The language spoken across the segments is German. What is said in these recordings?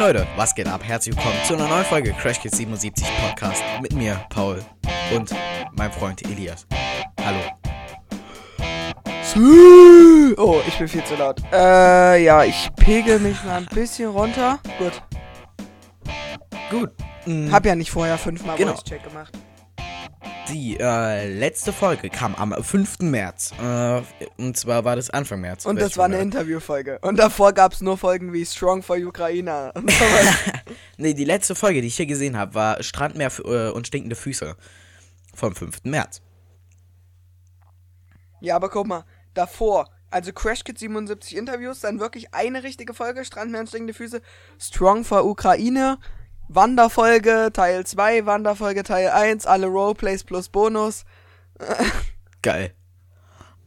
Moin Leute, was geht ab? Herzlich willkommen zu einer neuen Folge Crash Kids 77 Podcast mit mir, Paul und meinem Freund Elias. Hallo. Oh, ich bin viel zu laut. Äh, ja, ich pegel mich mal ein bisschen runter. Gut. Gut. Hab ja nicht vorher fünfmal Genau. Voice-Check gemacht. Die äh, letzte Folge kam am 5. März. Äh, und zwar war das Anfang März. Und das es war eine. Interviewfolge. Und davor gab's nur Folgen wie Strong for Ukraine. Nee, die letzte Folge, die ich hier gesehen habe, war Strandmeer äh, und stinkende Füße. Vom 5. März. ja, aber guck mal, davor. Also Crash Kids 77 Interviews, dann wirklich eine richtige Folge, Strandmeer und stinkende Füße, Strong for Ukraine, Wanderfolge Teil 2, Wanderfolge Teil 1, alle Roleplays plus Bonus. Geil.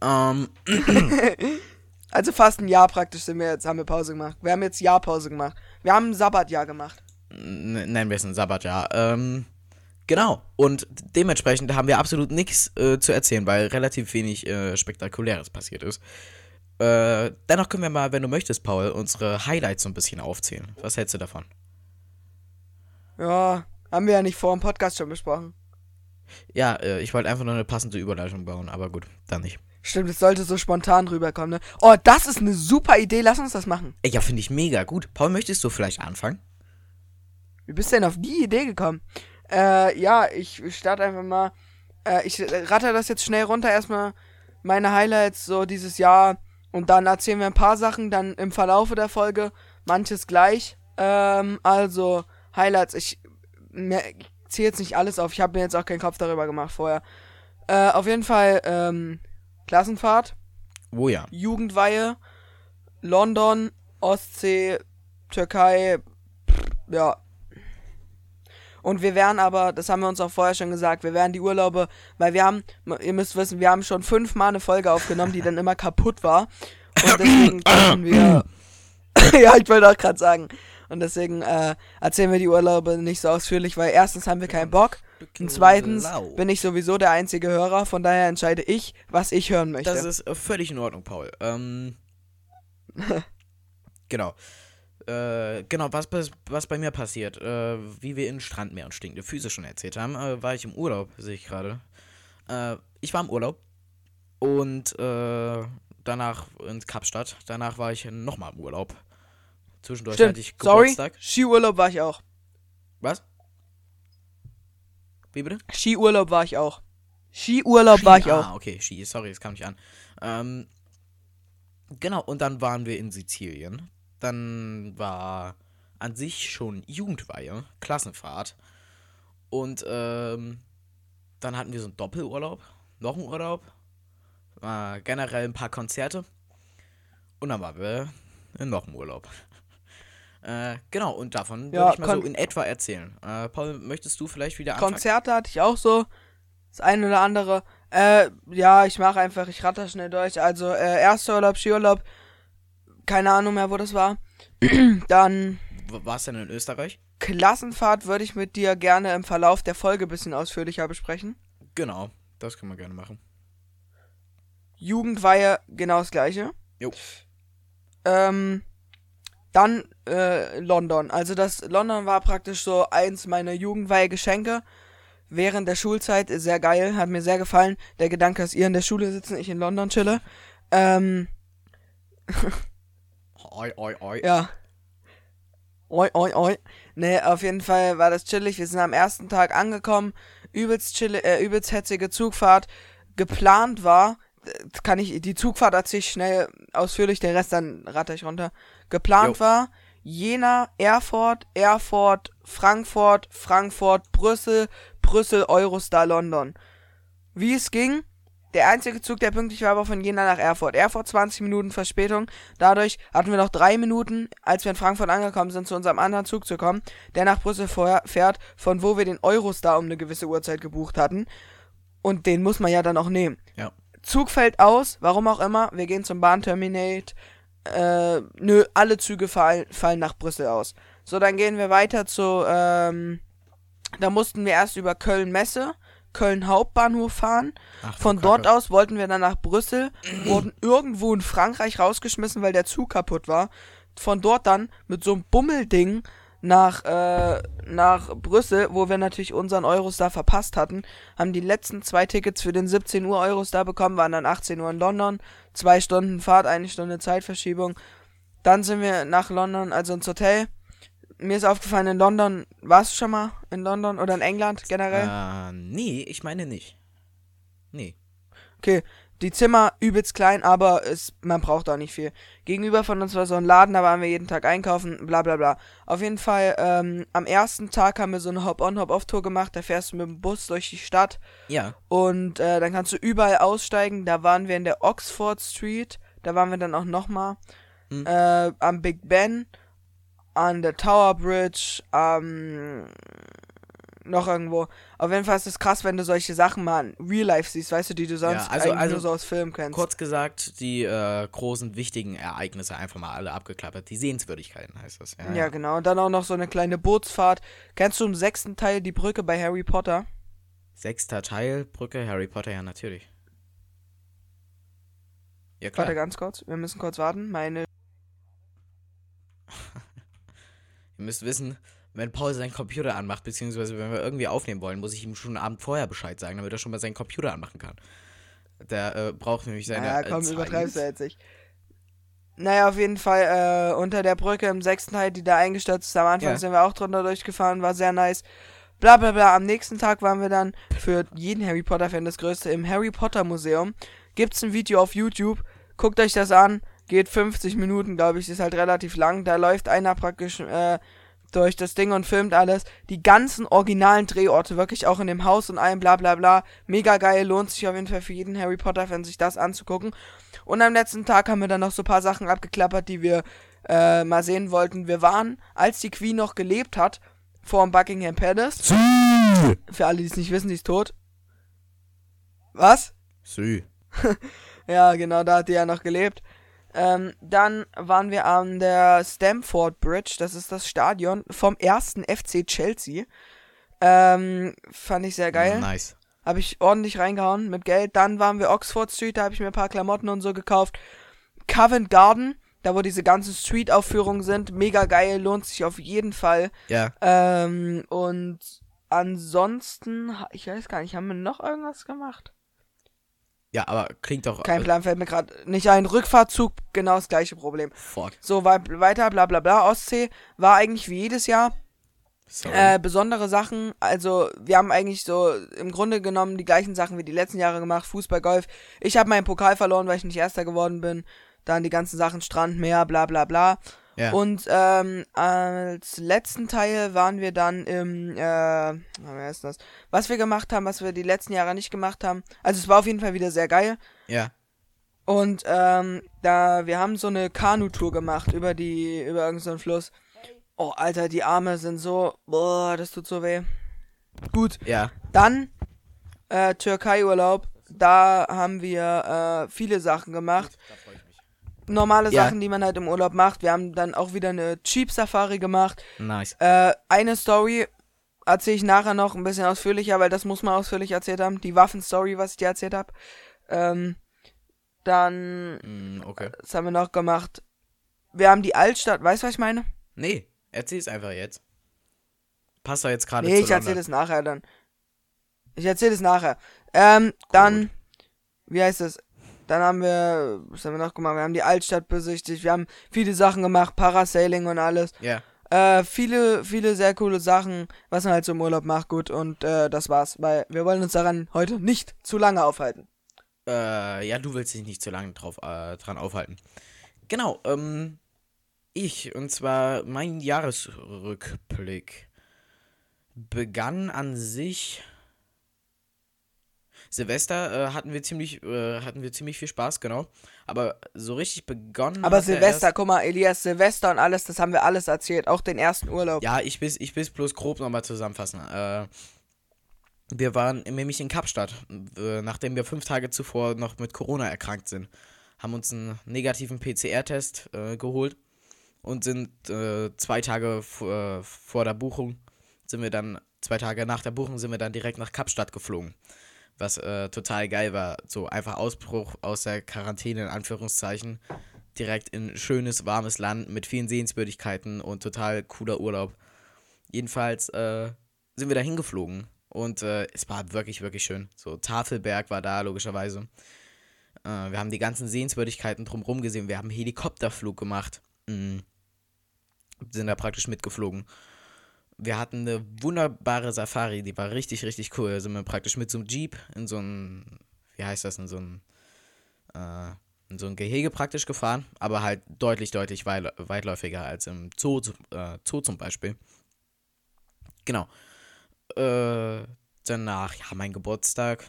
Ähm, Also fast ein Jahr praktisch sind wir jetzt, haben wir Pause gemacht. Wir haben jetzt Jahrpause gemacht. Wir haben ein Sabbatjahr gemacht. nennen wir es ein Sabbatjahr. Ähm, genau. Und dementsprechend haben wir absolut nichts äh, zu erzählen, weil relativ wenig äh, Spektakuläres passiert ist. Äh, dennoch können wir mal, wenn du möchtest, Paul, unsere Highlights so ein bisschen aufzählen. Was hältst du davon? Ja, haben wir ja nicht vor dem Podcast schon besprochen. Ja, äh, ich wollte einfach nur eine passende Überleitung bauen, aber gut, dann nicht. Stimmt, es sollte so spontan rüberkommen, ne? Oh, das ist eine super Idee, lass uns das machen. Ey, ja, finde ich mega gut. Paul, möchtest du vielleicht anfangen? Wie bist du denn auf die Idee gekommen? Äh, ja, ich starte einfach mal. Äh, ich ratter das jetzt schnell runter. Erstmal meine Highlights so dieses Jahr. Und dann erzählen wir ein paar Sachen dann im Verlaufe der Folge. Manches gleich. Ähm, also, Highlights. Ich, ich zähle jetzt nicht alles auf. Ich habe mir jetzt auch keinen Kopf darüber gemacht vorher. Äh, auf jeden Fall, ähm, Klassenfahrt. Oh ja. Jugendweihe, London, Ostsee, Türkei, pff, ja. Und wir werden aber, das haben wir uns auch vorher schon gesagt, wir werden die Urlaube, weil wir haben, ihr müsst wissen, wir haben schon fünfmal eine Folge aufgenommen, die dann immer kaputt war. Und deswegen konnten wir, ja, ich wollte auch gerade sagen. Und deswegen äh, erzählen wir die Urlaube nicht so ausführlich, weil erstens haben wir keinen Bock und zweitens bin ich sowieso der einzige Hörer, von daher entscheide ich, was ich hören möchte. Das ist äh, völlig in Ordnung, Paul. Ähm, genau. Äh, genau, was, was bei mir passiert, äh, wie wir in Strandmeer und stinkende Füße schon erzählt haben, äh, war ich im Urlaub, sehe ich gerade. Äh, ich war im Urlaub und äh, danach in Kapstadt. Danach war ich nochmal im Urlaub. Zwischendurch Stimmt, hatte ich sorry, Geburtstag. Skiurlaub war ich auch. Was? Wie bitte? Skiurlaub war ich auch. Skiurlaub war ich Ski- auch. Ah, okay, Ski, sorry, das kam nicht an. Ähm, genau, und dann waren wir in Sizilien. Dann war an sich schon Jugendweihe, Klassenfahrt. Und ähm, dann hatten wir so einen Doppelurlaub, noch einen Urlaub, äh, generell ein paar Konzerte. Und dann waren wir in noch einem Urlaub. Äh, genau, und davon Ja, würde ich mal so in etwa erzählen. Äh, Paul, möchtest du vielleicht wieder anfangen? Konzerte hatte ich auch so. Das eine oder andere. Äh, ja, ich mache einfach, ich ratter schnell durch. Also, äh, erster Urlaub, Skiurlaub. Keine Ahnung mehr, wo das war. Dann W- Warst du denn in Österreich? Klassenfahrt würde ich mit dir gerne im Verlauf der Folge ein bisschen ausführlicher besprechen. Genau, das können wir gerne machen. Jugendweihe, genau das gleiche. Jo. Ähm, dann äh, London. Also das London war praktisch so eins meiner Jugendweihe-Geschenke während der Schulzeit. Sehr geil, hat mir sehr gefallen. Der Gedanke, dass ihr in der Schule sitzen, ich in London chille. Ähm, Oi, oi, oi. ja. Oi, oi, oi. Nee, auf jeden Fall war das chillig. Wir sind am ersten Tag angekommen. Übelst chillig, äh, übelst hetzige Zugfahrt. Geplant war, äh, kann ich, die Zugfahrt erzähle ich schnell ausführlich, den Rest dann ratter ich runter. Geplant Jo. war Jena, Erfurt, Erfurt, Frankfurt, Frankfurt, Brüssel, Brüssel, Eurostar, London. Wie es ging, der einzige Zug, der pünktlich war, war von Jena nach Erfurt. Erfurt 20 Minuten Verspätung. Dadurch hatten wir noch drei Minuten, als wir in Frankfurt angekommen sind, zu unserem anderen Zug zu kommen, der nach Brüssel fährt, von wo wir den Eurostar um eine gewisse Uhrzeit gebucht hatten. Und den muss man ja dann auch nehmen. Ja. Zug fällt aus, warum auch immer. Wir gehen zum Bahnterminate. Äh, nö, alle Züge fallen, fallen nach Brüssel aus. So, dann gehen wir weiter zu, ähm, da mussten wir erst über Köln-Messe, Köln Hauptbahnhof fahren. Ach, Von Kacke. dort aus wollten wir dann nach Brüssel, wurden irgendwo in Frankreich rausgeschmissen, weil der Zug kaputt war. von dort dann mit so einem Bummelding nach, äh, nach Brüssel, wo wir natürlich unseren Eurostar verpasst hatten, haben die letzten zwei Tickets für den 17 Uhr Eurostar bekommen, waren dann 18 Uhr in London, zwei Stunden Fahrt, eine Stunde Zeitverschiebung. Dann sind wir nach London, also ins Hotel. Mir ist aufgefallen, in London, warst du schon mal in London oder in England generell? Äh, nee, ich meine nicht. Nee. Okay, die Zimmer übelst klein, aber es, man braucht auch nicht viel. Gegenüber von uns war so ein Laden, da waren wir jeden Tag einkaufen, bla bla bla. Auf jeden Fall, ähm, am ersten Tag haben wir so eine Hop-on, Hop-off-Tour gemacht. Da fährst du mit dem Bus durch die Stadt. Ja. Und äh, dann kannst du überall aussteigen. Da waren wir in der Oxford Street. Da waren wir dann auch nochmal. Hm. Äh, am Big Ben. An der Tower Bridge. Am noch irgendwo. Auf jeden Fall ist es krass, wenn du solche Sachen mal in Real Life siehst, weißt du, die du sonst Ja, also- eigentlich also nur so aus Filmen kennst. Kurz gesagt, die äh, großen, wichtigen Ereignisse einfach mal alle abgeklappert. Die Sehenswürdigkeiten heißt das. Ja, Ja, genau. Und dann auch noch so eine kleine Bootsfahrt. Kennst du im sechsten Teil die Brücke bei Harry Potter? Sechster Teil, Brücke, Harry Potter, ja, natürlich. Ja, klar. Warte ganz kurz. Wir müssen kurz warten. Meine. Ihr müsst wissen, wenn Paul seinen Computer anmacht, beziehungsweise wenn wir irgendwie aufnehmen wollen, muss ich ihm schon einen Abend vorher Bescheid sagen, damit er schon mal seinen Computer anmachen kann. Der äh, braucht nämlich seine. Ja, komm, äh, Zeit. übertreibst du jetzt nicht. Naja, auf jeden Fall äh, unter der Brücke im sechsten Teil, die da eingestürzt ist. Am Anfang Ja. sind wir auch drunter durchgefahren, war sehr nice. Bla bla bla. Am nächsten Tag waren wir dann für jeden Harry Potter-Fan das größte im Harry Potter Museum. Gibt's ein Video auf YouTube. Guckt euch das an. Geht 50 Minuten, glaube ich. Ist halt relativ lang. Da läuft einer praktisch äh, durch das Ding und filmt alles. Die ganzen originalen Drehorte, wirklich auch in dem Haus und allem, bla bla bla. Mega geil, lohnt sich auf jeden Fall für jeden Harry Potter-Fan, sich das anzugucken. Und am letzten Tag haben wir dann noch so ein paar Sachen abgeklappert, die wir äh, mal sehen wollten. Wir waren, als die Queen noch gelebt hat, vor dem Buckingham Palace. Für alle, die es nicht wissen, die ist tot. Was? Sü. Ja, genau, da hat die ja noch gelebt. Ähm, dann waren wir an der Stamford Bridge, das ist das Stadion vom ersten FC Chelsea. Ähm, fand ich sehr geil. Nice. Habe ich ordentlich reingehauen mit Geld. Dann waren wir Oxford Street, da habe ich mir ein paar Klamotten und so gekauft. Covent Garden, da wo diese ganzen Street-Aufführungen sind. Mega geil, lohnt sich auf jeden Fall. Ja. Ähm, und ansonsten, ich weiß gar nicht, haben wir noch irgendwas gemacht? Ja, aber klingt doch. Kein äh, Plan, fällt mir gerade nicht ein. Rückfahrtzug, genau das gleiche Problem. Fuck. So, wei- weiter, bla bla bla. Ostsee war eigentlich wie jedes Jahr. Sorry. Äh, besondere Sachen, also wir haben eigentlich so im Grunde genommen die gleichen Sachen wie die letzten Jahre gemacht. Fußball, Golf. Ich habe meinen Pokal verloren, weil ich nicht Erster geworden bin. Dann die ganzen Sachen Strand, Meer, bla bla bla. Ja. Und ähm, als letzten Teil waren wir dann im, äh, wer ist das? Was wir gemacht haben, was wir die letzten Jahre nicht gemacht haben. Also es war auf jeden Fall wieder sehr geil. ja. Und ähm, da, wir haben so eine Kanu-Tour gemacht über die, über irgendeinen so Fluss. Oh, Alter, die Arme sind so, boah, das tut so weh. Gut, Ja. dann äh, Türkei-Urlaub. Da haben wir äh, viele Sachen gemacht. Da freue ich mich. Normale Ja. Sachen, die man halt im Urlaub macht. Wir haben dann auch wieder eine Jeep-Safari gemacht. Nice. Äh, eine Story erzähle ich nachher noch ein bisschen ausführlicher, weil das muss man ausführlich erzählt haben. Die Waffen-Story, was ich dir erzählt habe. Ähm, dann, Mm, okay. was haben wir noch gemacht? Wir haben die Altstadt, weißt du, was ich meine? Nee, erzähl's einfach jetzt. Passt doch jetzt gerade Nee, ich erzähle das nachher dann. Ich erzähle das nachher. Ähm, dann, wie heißt es? Dann haben wir, was haben wir noch gemacht? Wir haben die Altstadt besichtigt, wir haben viele Sachen gemacht, Parasailing und alles. Ja. Äh, viele, viele sehr coole Sachen, was man halt so im Urlaub macht, gut. Und äh, das war's, weil wir wollen uns daran heute nicht zu lange aufhalten. Äh, ja, du willst dich nicht zu lange drauf, äh, dran aufhalten. Genau, ähm, ich, und zwar mein Jahresrückblick begann an sich. Silvester äh, hatten wir ziemlich, äh, hatten wir ziemlich viel Spaß, genau. Aber so richtig begonnen. Aber er Silvester, erst- guck mal, Elias, Silvester und alles, das haben wir alles erzählt, auch den ersten Urlaub. Ja, ich will ich will's bloß grob nochmal zusammenfassen. Äh, wir waren nämlich in Kapstadt, äh, nachdem wir fünf Tage zuvor noch mit Corona erkrankt sind. Haben uns einen negativen PCR-Test äh, geholt und sind äh, zwei Tage vor der Buchung, sind wir dann, zwei Tage nach der Buchung sind wir dann direkt nach Kapstadt geflogen. Was äh, total geil war. So einfach Ausbruch aus der Quarantäne in Anführungszeichen. direkt in schönes, warmes Land mit vielen Sehenswürdigkeiten und total cooler Urlaub. Jedenfalls äh, sind wir da hingeflogen und äh, es war wirklich, wirklich schön. So, Tafelberg war da, logischerweise. Äh, wir haben die ganzen Sehenswürdigkeiten drumherum gesehen. Wir haben Helikopterflug gemacht. Mhm. Sind da praktisch mitgeflogen. Wir hatten eine wunderbare Safari, die war richtig, richtig cool. Da sind wir praktisch mit so einem Jeep in so ein, wie heißt das, in so ein, äh, in so ein Gehege praktisch gefahren, aber halt deutlich, deutlich weitläufiger als im Zoo, äh, Zoo zum Beispiel. Genau. Äh, danach, ja, mein Geburtstag,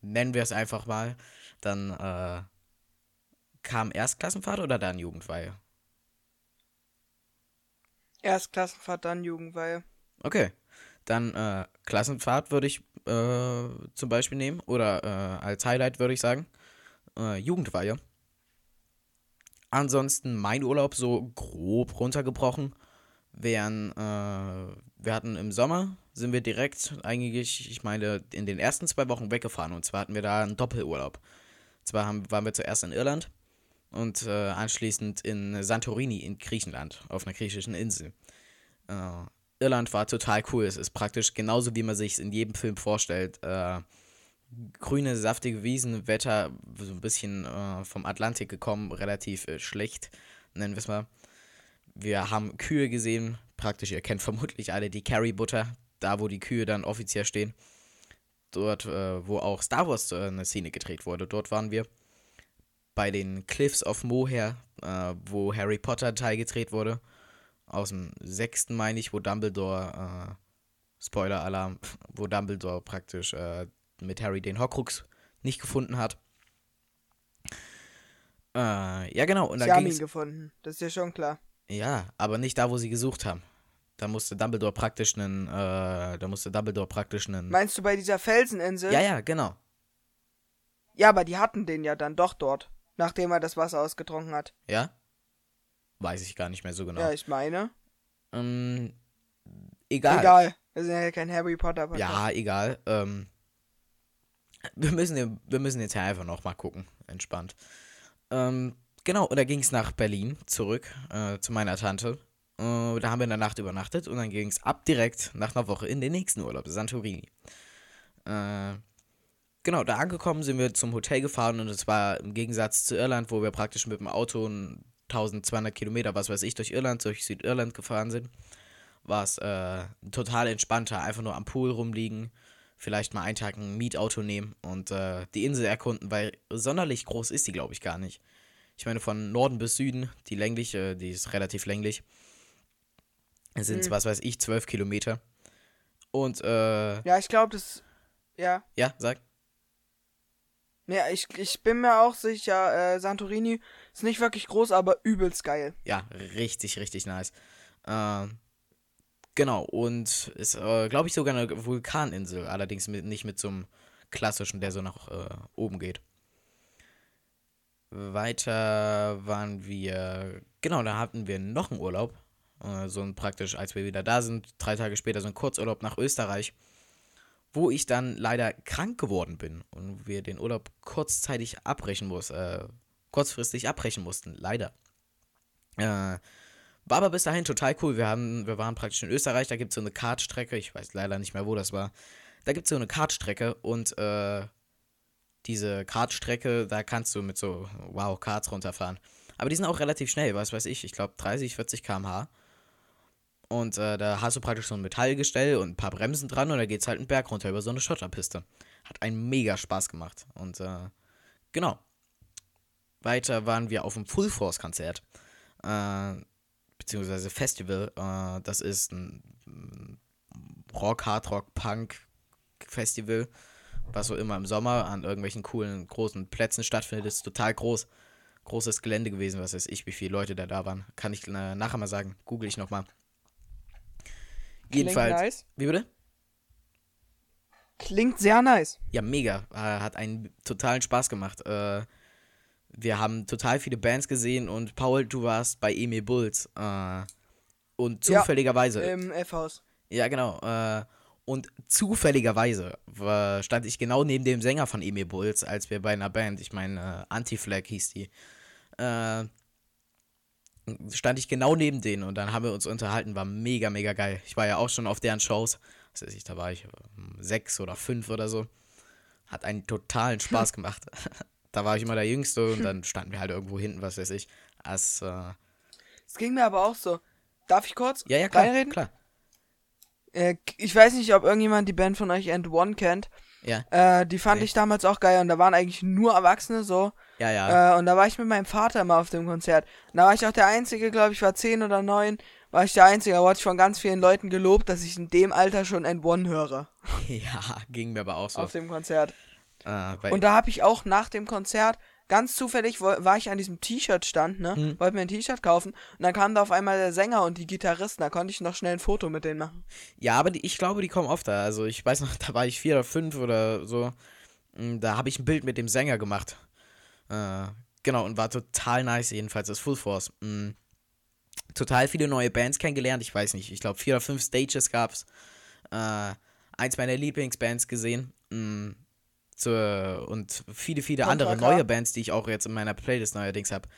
nennen wir es einfach mal, dann äh, kam Erstklassenfahrt oder dann Jugendweihe? Erstklassenfahrt, dann Jugendweihe. Okay. Dann äh, Klassenfahrt würde ich äh, zum Beispiel nehmen. Oder äh, als Highlight würde ich sagen. Äh, Jugendweihe. Ansonsten mein Urlaub so grob runtergebrochen. Wären, äh, wir hatten im Sommer, sind wir direkt eigentlich, ich meine, in den ersten zwei Wochen weggefahren. Und zwar hatten wir da einen Doppelurlaub. Zwar haben, waren wir zuerst in Irland und äh, anschließend in Santorini in Griechenland, auf einer griechischen Insel. Äh, Irland war total cool. Es ist praktisch genauso, wie man sich es in jedem Film vorstellt. Äh, grüne, saftige Wiesen, Wetter so ein bisschen äh, vom Atlantik gekommen, relativ äh, schlecht, nennen wir es mal. Wir haben Kühe gesehen, praktisch, ihr kennt vermutlich alle die Carrie Butter, da wo die Kühe dann offiziell stehen. Dort, äh, wo auch Star Wars eine Szene gedreht wurde, dort waren wir bei den Cliffs of Moher, äh, wo Harry Potter Teil gedreht wurde. Aus dem sechsten, meine ich, wo Dumbledore, äh, Spoiler-Alarm, wo Dumbledore praktisch äh, mit Harry den Horcrux nicht gefunden hat. Äh, ja, genau. Und sie haben ihn gefunden, das ist ja schon klar. Ja, aber nicht da, wo sie gesucht haben. Da musste Dumbledore praktisch einen, äh, da musste Dumbledore praktisch einen. Meinst du bei dieser Felseninsel? Ja, ja, genau. Ja, aber die hatten den ja dann doch dort nachdem er das Wasser ausgetrunken hat. Ja? Weiß ich gar nicht mehr so genau. Ja, ich meine. Ähm, egal. Egal. Wir sind ja kein Harry Potter Podcast. Ja, egal. Ähm, wir, müssen, wir müssen jetzt ja einfach nochmal gucken. Entspannt. Ähm, genau, und da ging es nach Berlin zurück äh, zu meiner Tante. Äh, da haben wir in der Nacht übernachtet und dann ging es ab direkt nach einer Woche in den nächsten Urlaub, Santorini. Äh, Genau, da angekommen sind wir zum Hotel gefahren und es war im Gegensatz zu Irland, wo wir praktisch mit dem Auto 1200 Kilometer, was weiß ich, durch Irland, durch Südirland gefahren sind, war es äh, total entspannter, einfach nur am Pool rumliegen, vielleicht mal einen Tag ein Mietauto nehmen und äh, die Insel erkunden, weil sonderlich groß ist die, glaube ich, gar nicht. Ich meine, von Norden bis Süden, die längliche, die ist relativ länglich, es sind, mhm. was weiß ich, 12 Kilometer. Und, äh. Ja, ich glaube, das. Ja. Ja, sag. Ja, ich, ich bin mir auch sicher, äh, Santorini ist nicht wirklich groß, aber übelst geil. Ja, richtig, richtig nice. Äh, genau, und ist, äh, glaube ich, sogar eine Vulkaninsel, allerdings mit, nicht mit so einem klassischen, der so nach äh, oben geht. Weiter waren wir, genau, da hatten wir noch einen Urlaub. Äh, so ein praktisch, als wir wieder da sind, drei Tage später so ein Kurzurlaub nach Österreich wo ich dann leider krank geworden bin und wir den Urlaub kurzzeitig abbrechen mussten, äh, kurzfristig abbrechen mussten, leider. Äh, war aber bis dahin total cool. Wir, haben, wir waren praktisch in Österreich, da gibt es so eine Kartstrecke, ich weiß leider nicht mehr, wo das war. Da gibt es so eine Kartstrecke und äh, diese Kartstrecke, da kannst du mit so, wow, Karts runterfahren. Aber die sind auch relativ schnell, was weiß ich, ich glaube 30, 40 km/h. Und äh, da hast du praktisch so ein Metallgestell und ein paar Bremsen dran und da geht es halt einen Berg runter über so eine Schotterpiste. Hat einen mega Spaß gemacht. Und äh, genau. Weiter waren wir auf dem Full Force Konzert. Äh, beziehungsweise Festival. Äh, das ist ein Rock, Hard Rock, Punk Festival. Was so immer im Sommer an irgendwelchen coolen, großen Plätzen stattfindet. Ist total groß. Großes Gelände gewesen, was weiß ich, wie viele Leute da da waren. Kann ich äh, nachher mal sagen. Google ich nochmal. Jedenfalls. Nice. Wie bitte? Klingt sehr nice. Ja, mega. Äh, hat einen totalen Spaß gemacht. Äh, wir haben total viele Bands gesehen und Paul, du warst bei Emil Bulls. Äh, und zufälligerweise. Ja, Im F-Haus. Ja, genau. Und zufälligerweise stand ich genau neben dem Sänger von Emil Bulls, als wir bei einer Band, ich meine, Anti-Flag hieß die, äh, stand ich genau neben denen und dann haben wir uns unterhalten, war mega, mega geil. Ich war ja auch schon auf deren Shows, was weiß ich, da war ich ähm, sechs oder fünf oder so. Hat einen totalen Spaß gemacht. da war ich immer der Jüngste und dann standen wir halt irgendwo hinten, was weiß ich. Äh, Es ging mir aber auch so. Darf ich kurz ja, ja, klar, reinreden? klar. Äh, ich weiß nicht, ob irgendjemand die Band von euch End One kennt. Ja, Äh, die fand Nee. ich damals auch geil und da waren eigentlich nur Erwachsene so. Ja, ja. Äh, und da war ich mit meinem Vater immer auf dem Konzert. Und da war ich auch der Einzige, glaube ich, war 10 oder 9, war ich der Einzige. Da wurde ich von ganz vielen Leuten gelobt, dass ich in dem Alter schon End One höre. ja, ging mir aber auch so. Auf dem Konzert. Äh, Und da habe ich auch nach dem Konzert, ganz zufällig, war ich an diesem T-Shirt-Stand, ne? Hm. Wollte mir ein T-Shirt kaufen. Und dann kam da auf einmal der Sänger und die Gitarristen. Da konnte ich noch schnell ein Foto mit denen machen. ja, aber die, ich glaube, die kommen oft da. Also ich weiß noch, da war ich vier oder fünf oder so. Mm, Da habe ich ein Bild mit dem Sänger gemacht. Äh, genau, und war total nice, jedenfalls das Full Force. Mm, total viele neue Bands kennengelernt. Ich weiß nicht, ich glaube, vier oder fünf Stages gab's. Äh, eins meiner Lieblingsbands gesehen. Mm, zur, und viele, viele andere K. neue Bands, die ich auch jetzt in meiner Playlist neuerdings habe.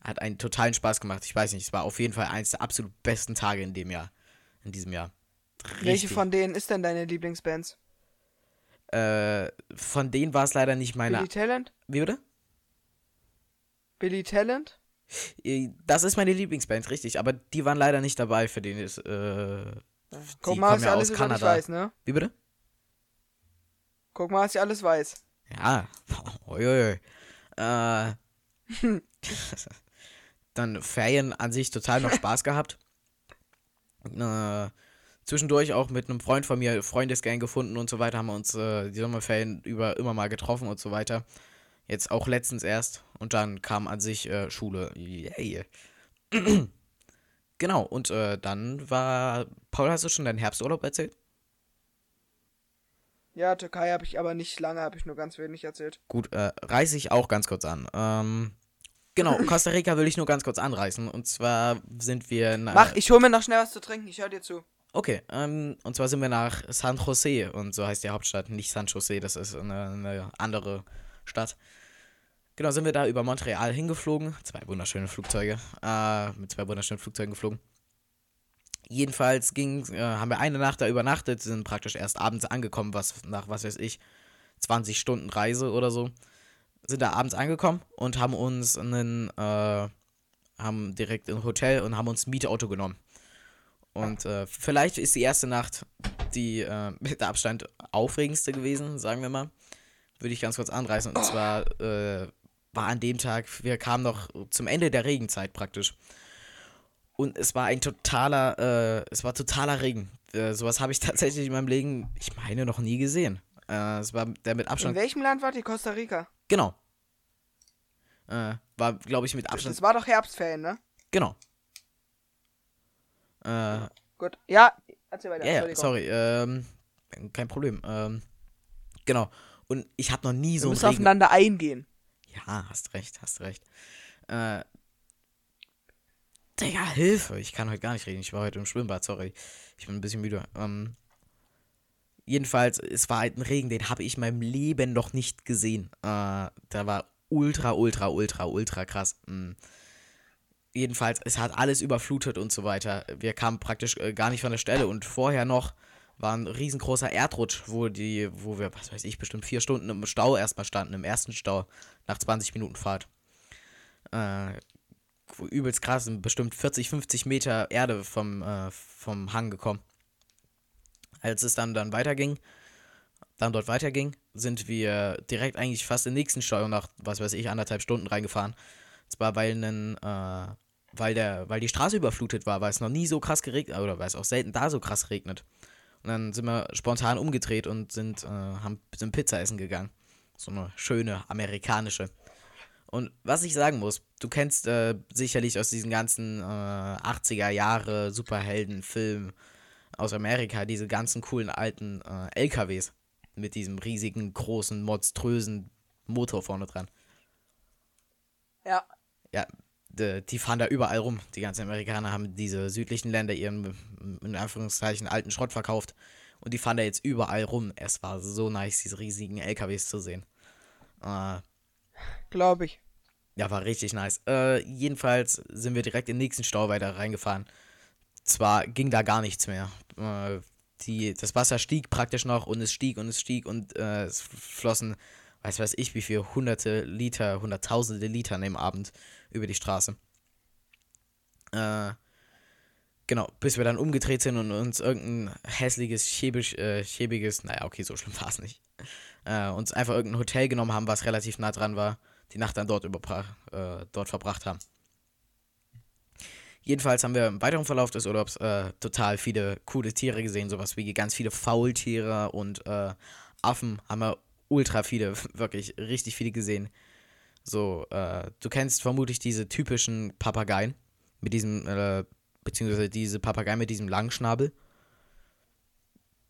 Hat einen totalen Spaß gemacht. Ich weiß nicht, es war auf jeden Fall eins der absolut besten Tage in dem Jahr. In diesem Jahr. Welche Richtig. von denen ist denn deine Lieblingsbands? Äh, von denen war es leider nicht meine. Billy Talent? Wie bitte? Billy Talent? Äh, Das ist meine Lieblingsband, richtig. Aber die waren leider nicht dabei, für den ist. Äh, Guck die mal, ja alles aus Kanada. weiß, ne? Wie bitte? Guck mal, was ich alles weiß. Ja. Uiuiui. Äh, dann Ferien an sich total noch Spaß gehabt. Äh, zwischendurch auch mit einem Freund von mir Freundesgang gefunden und so weiter, haben wir uns äh, die Sommerferien über immer mal getroffen und so weiter. Jetzt auch letztens erst und dann kam an sich äh, Schule. Yay. genau, und äh, dann war. Paul, hast du schon deinen Herbsturlaub erzählt? Ja, Türkei habe ich aber nicht lange, habe ich nur ganz wenig erzählt. Gut, äh, reiße ich auch ganz kurz an. Ähm, genau, Costa Rica will ich nur ganz kurz anreißen. Und zwar sind wir. in, äh, Mach, ich hol mir noch schnell was zu trinken, ich höre dir zu. Okay, ähm, und zwar sind wir nach San Jose und so heißt die Hauptstadt, nicht San Jose, das ist eine, eine andere Stadt. Genau, sind wir da über Montreal hingeflogen. Zwei wunderschöne Flugzeuge. Äh, mit zwei wunderschönen Flugzeugen geflogen. Jedenfalls ging, äh, haben wir eine Nacht da übernachtet, sind praktisch erst abends angekommen, was nach, was weiß ich, 20 Stunden Reise oder so. Sind da abends angekommen und haben uns einen, äh, haben direkt ein Hotel und haben uns ein Mietauto genommen. Und äh, vielleicht ist die erste Nacht die äh, mit Abstand aufregendste gewesen, sagen wir mal. Würde ich ganz kurz anreißen. Und zwar äh, war an dem Tag, wir kamen noch zum Ende der Regenzeit praktisch. Und es war ein totaler, äh, es war totaler Regen. Äh, sowas habe ich tatsächlich in meinem Leben, ich meine, noch nie gesehen. Äh, es war der mit In Abstand. welchem Land wart ihr? Costa Rica. Genau. Äh, war, glaube ich, mit Abstand. Das war doch Herbstferien, ne? Genau. Äh, Gut. Ja, erzähl weiter. Ja, Entschuldigung. sorry. Ähm, kein Problem. Ähm, genau. Und ich habe noch nie Wir so müssen einen Regen. aufeinander eingehen. Ja, hast recht, hast recht. Äh, Digga, Hilfe. Ich kann heute gar nicht reden. Ich war heute im Schwimmbad, sorry. Ich bin ein bisschen müde. Ähm, jedenfalls, es war halt ein Regen, den habe ich in meinem Leben noch nicht gesehen. Äh, der war ultra, ultra, ultra, ultra krass. Mm. Jedenfalls, es hat alles überflutet und so weiter. Wir kamen praktisch äh, gar nicht von der Stelle und vorher noch war ein riesengroßer Erdrutsch, wo die, wo wir, was weiß ich, bestimmt vier Stunden im Stau erstmal standen, im ersten Stau, nach 20 Minuten Fahrt. Äh, übelst krass, sind bestimmt 40, 50 Meter Erde vom, äh, vom Hang gekommen. Als es dann, dann weiterging, dann dort weiterging, sind wir direkt eigentlich fast in den nächsten Stau nach, was weiß ich, anderthalb Stunden reingefahren. Zwar weil einen, äh, weil der, weil die Straße überflutet war, weil es noch nie so krass geregnet, oder weil es auch selten da so krass regnet. Und dann sind wir spontan umgedreht und sind, äh, haben, sind Pizza essen gegangen. So eine schöne amerikanische. Und was ich sagen muss, du kennst äh, sicherlich aus diesen ganzen äh, 80er Jahre Superheldenfilmen aus Amerika diese ganzen coolen alten äh, LKWs mit diesem riesigen, großen, monströsen Motor vorne dran. Ja. Ja, die, die fahren da überall rum. Die ganzen Amerikaner haben diese südlichen Länder ihren, in Anführungszeichen, alten Schrott verkauft Und die fahren da jetzt überall rum. Es war so nice, diese riesigen LKWs zu sehen. Äh, Glaube ich. ja, war richtig nice. Äh, jedenfalls sind wir direkt in den nächsten Stau weiter reingefahren. Zwar ging da gar nichts mehr. Äh, die, das Wasser stieg praktisch noch und es stieg und es stieg und äh, es flossen, weiß weiß ich, wie viel hunderte Liter, hunderttausende Liter an dem Abend über die Straße. Äh, genau, bis wir dann umgedreht sind und uns irgendein hässliches, schäbisch, äh, schäbiges, naja, okay, so schlimm war es nicht, äh, uns einfach irgendein Hotel genommen haben, was relativ nah dran war, die Nacht dann dort, äh, dort verbracht haben. Jedenfalls haben wir im weiteren Verlauf des Urlaubs äh, total viele coole Tiere gesehen, sowas wie ganz viele Faultiere und äh, Affen haben wir ultra viele, wirklich richtig viele gesehen. So, äh, du kennst vermutlich diese typischen Papageien mit diesem, äh, beziehungsweise diese Papageien mit diesem langen Schnabel.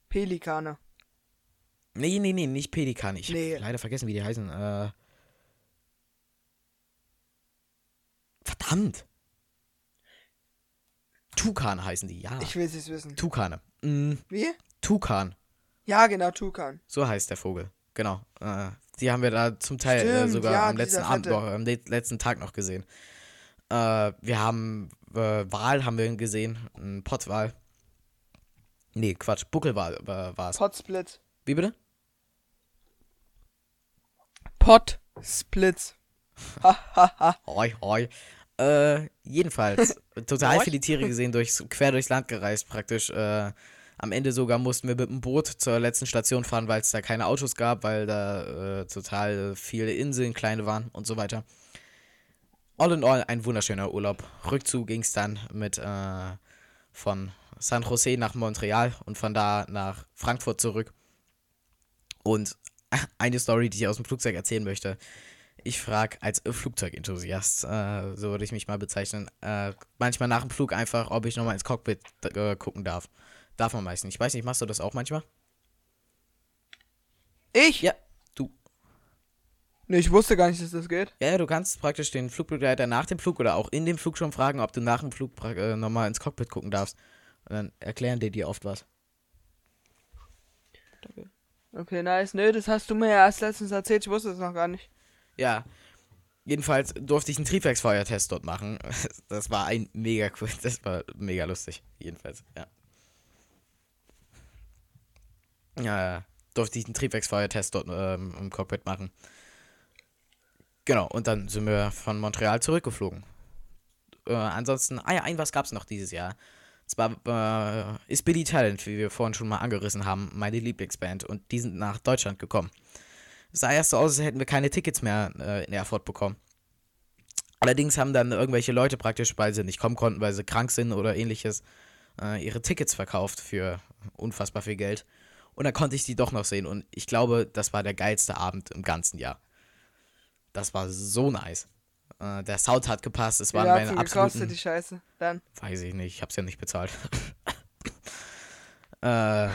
Pelikane. Nee, nee, nee, nicht Pelikan. Ich Nee. hab leider vergessen, wie die heißen. Äh, verdammt! Tukan heißen die, ja. Ich will es wissen. Tukane. Mm, Wie? Tukan. Ja, genau, Tukan. So heißt der Vogel. Genau. Äh, die haben wir da zum Teil äh, Stimmt, sogar ja, am letzten Abend noch, am le letzten Tag noch gesehen. Äh, wir haben äh, Wal haben wir gesehen, ein Pottwal. Nee, Quatsch, Buckelwal äh, war es. Potsplit. Wie bitte? Pot-Splits. Hahaha. Hoi, hoi. Äh, jedenfalls, total viele Tiere gesehen, durchs, quer durchs Land gereist praktisch. Äh, am Ende sogar mussten wir mit dem Boot zur letzten Station fahren, weil es da keine Autos gab, weil da äh, total viele Inseln, kleine waren und so weiter. All in all ein wunderschöner Urlaub. Rückzug ging es dann mit äh, von San Jose nach Montreal und von da nach Frankfurt zurück. Und eine Story, die ich aus dem Flugzeug erzählen möchte. Ich frage als Flugzeugenthusiast, äh, so würde ich mich mal bezeichnen, äh, manchmal nach dem Flug einfach, ob ich nochmal ins Cockpit äh, gucken darf. Darf man meistens. Ich weiß nicht, machst du das auch manchmal? Ich? Ja, du. Nee, ich wusste gar nicht, dass das geht. Ja, ja, du kannst praktisch den Flugbegleiter nach dem Flug oder auch in dem Flug schon fragen, ob du nach dem Flug äh, nochmal ins Cockpit gucken darfst. Und dann erklären die dir oft was. Okay, nice. Nö, das hast du mir ja erst letztens erzählt. Ich wusste es noch gar nicht. Ja. Jedenfalls durfte ich einen Triebwerksfeuertest dort machen. Das war ein mega cool. Das war mega lustig. Jedenfalls, ja. Ja, durfte ich einen Triebwerksfeuertest dort ähm, im Cockpit machen. Genau, und dann sind wir von Montreal zurückgeflogen. Äh, ansonsten, ah ja, ein was gab's noch dieses Jahr. Zwar äh, ist Billy Talent, wie wir vorhin schon mal angerissen haben, meine Lieblingsband und die sind nach Deutschland gekommen. Es sah erst so aus, als hätten wir keine Tickets mehr äh, in Erfurt bekommen. Allerdings haben dann irgendwelche Leute praktisch, weil sie nicht kommen konnten, weil sie krank sind oder ähnliches, äh, ihre Tickets verkauft für unfassbar viel Geld. Und dann konnte ich die doch noch sehen. Und ich glaube, das war der geilste Abend im ganzen Jahr. Das war so nice. Äh, der Sound hat gepasst. Es waren meine gekostet, absoluten... die Scheiße? Dann. Weiß ich nicht, ich hab's ja nicht bezahlt. äh,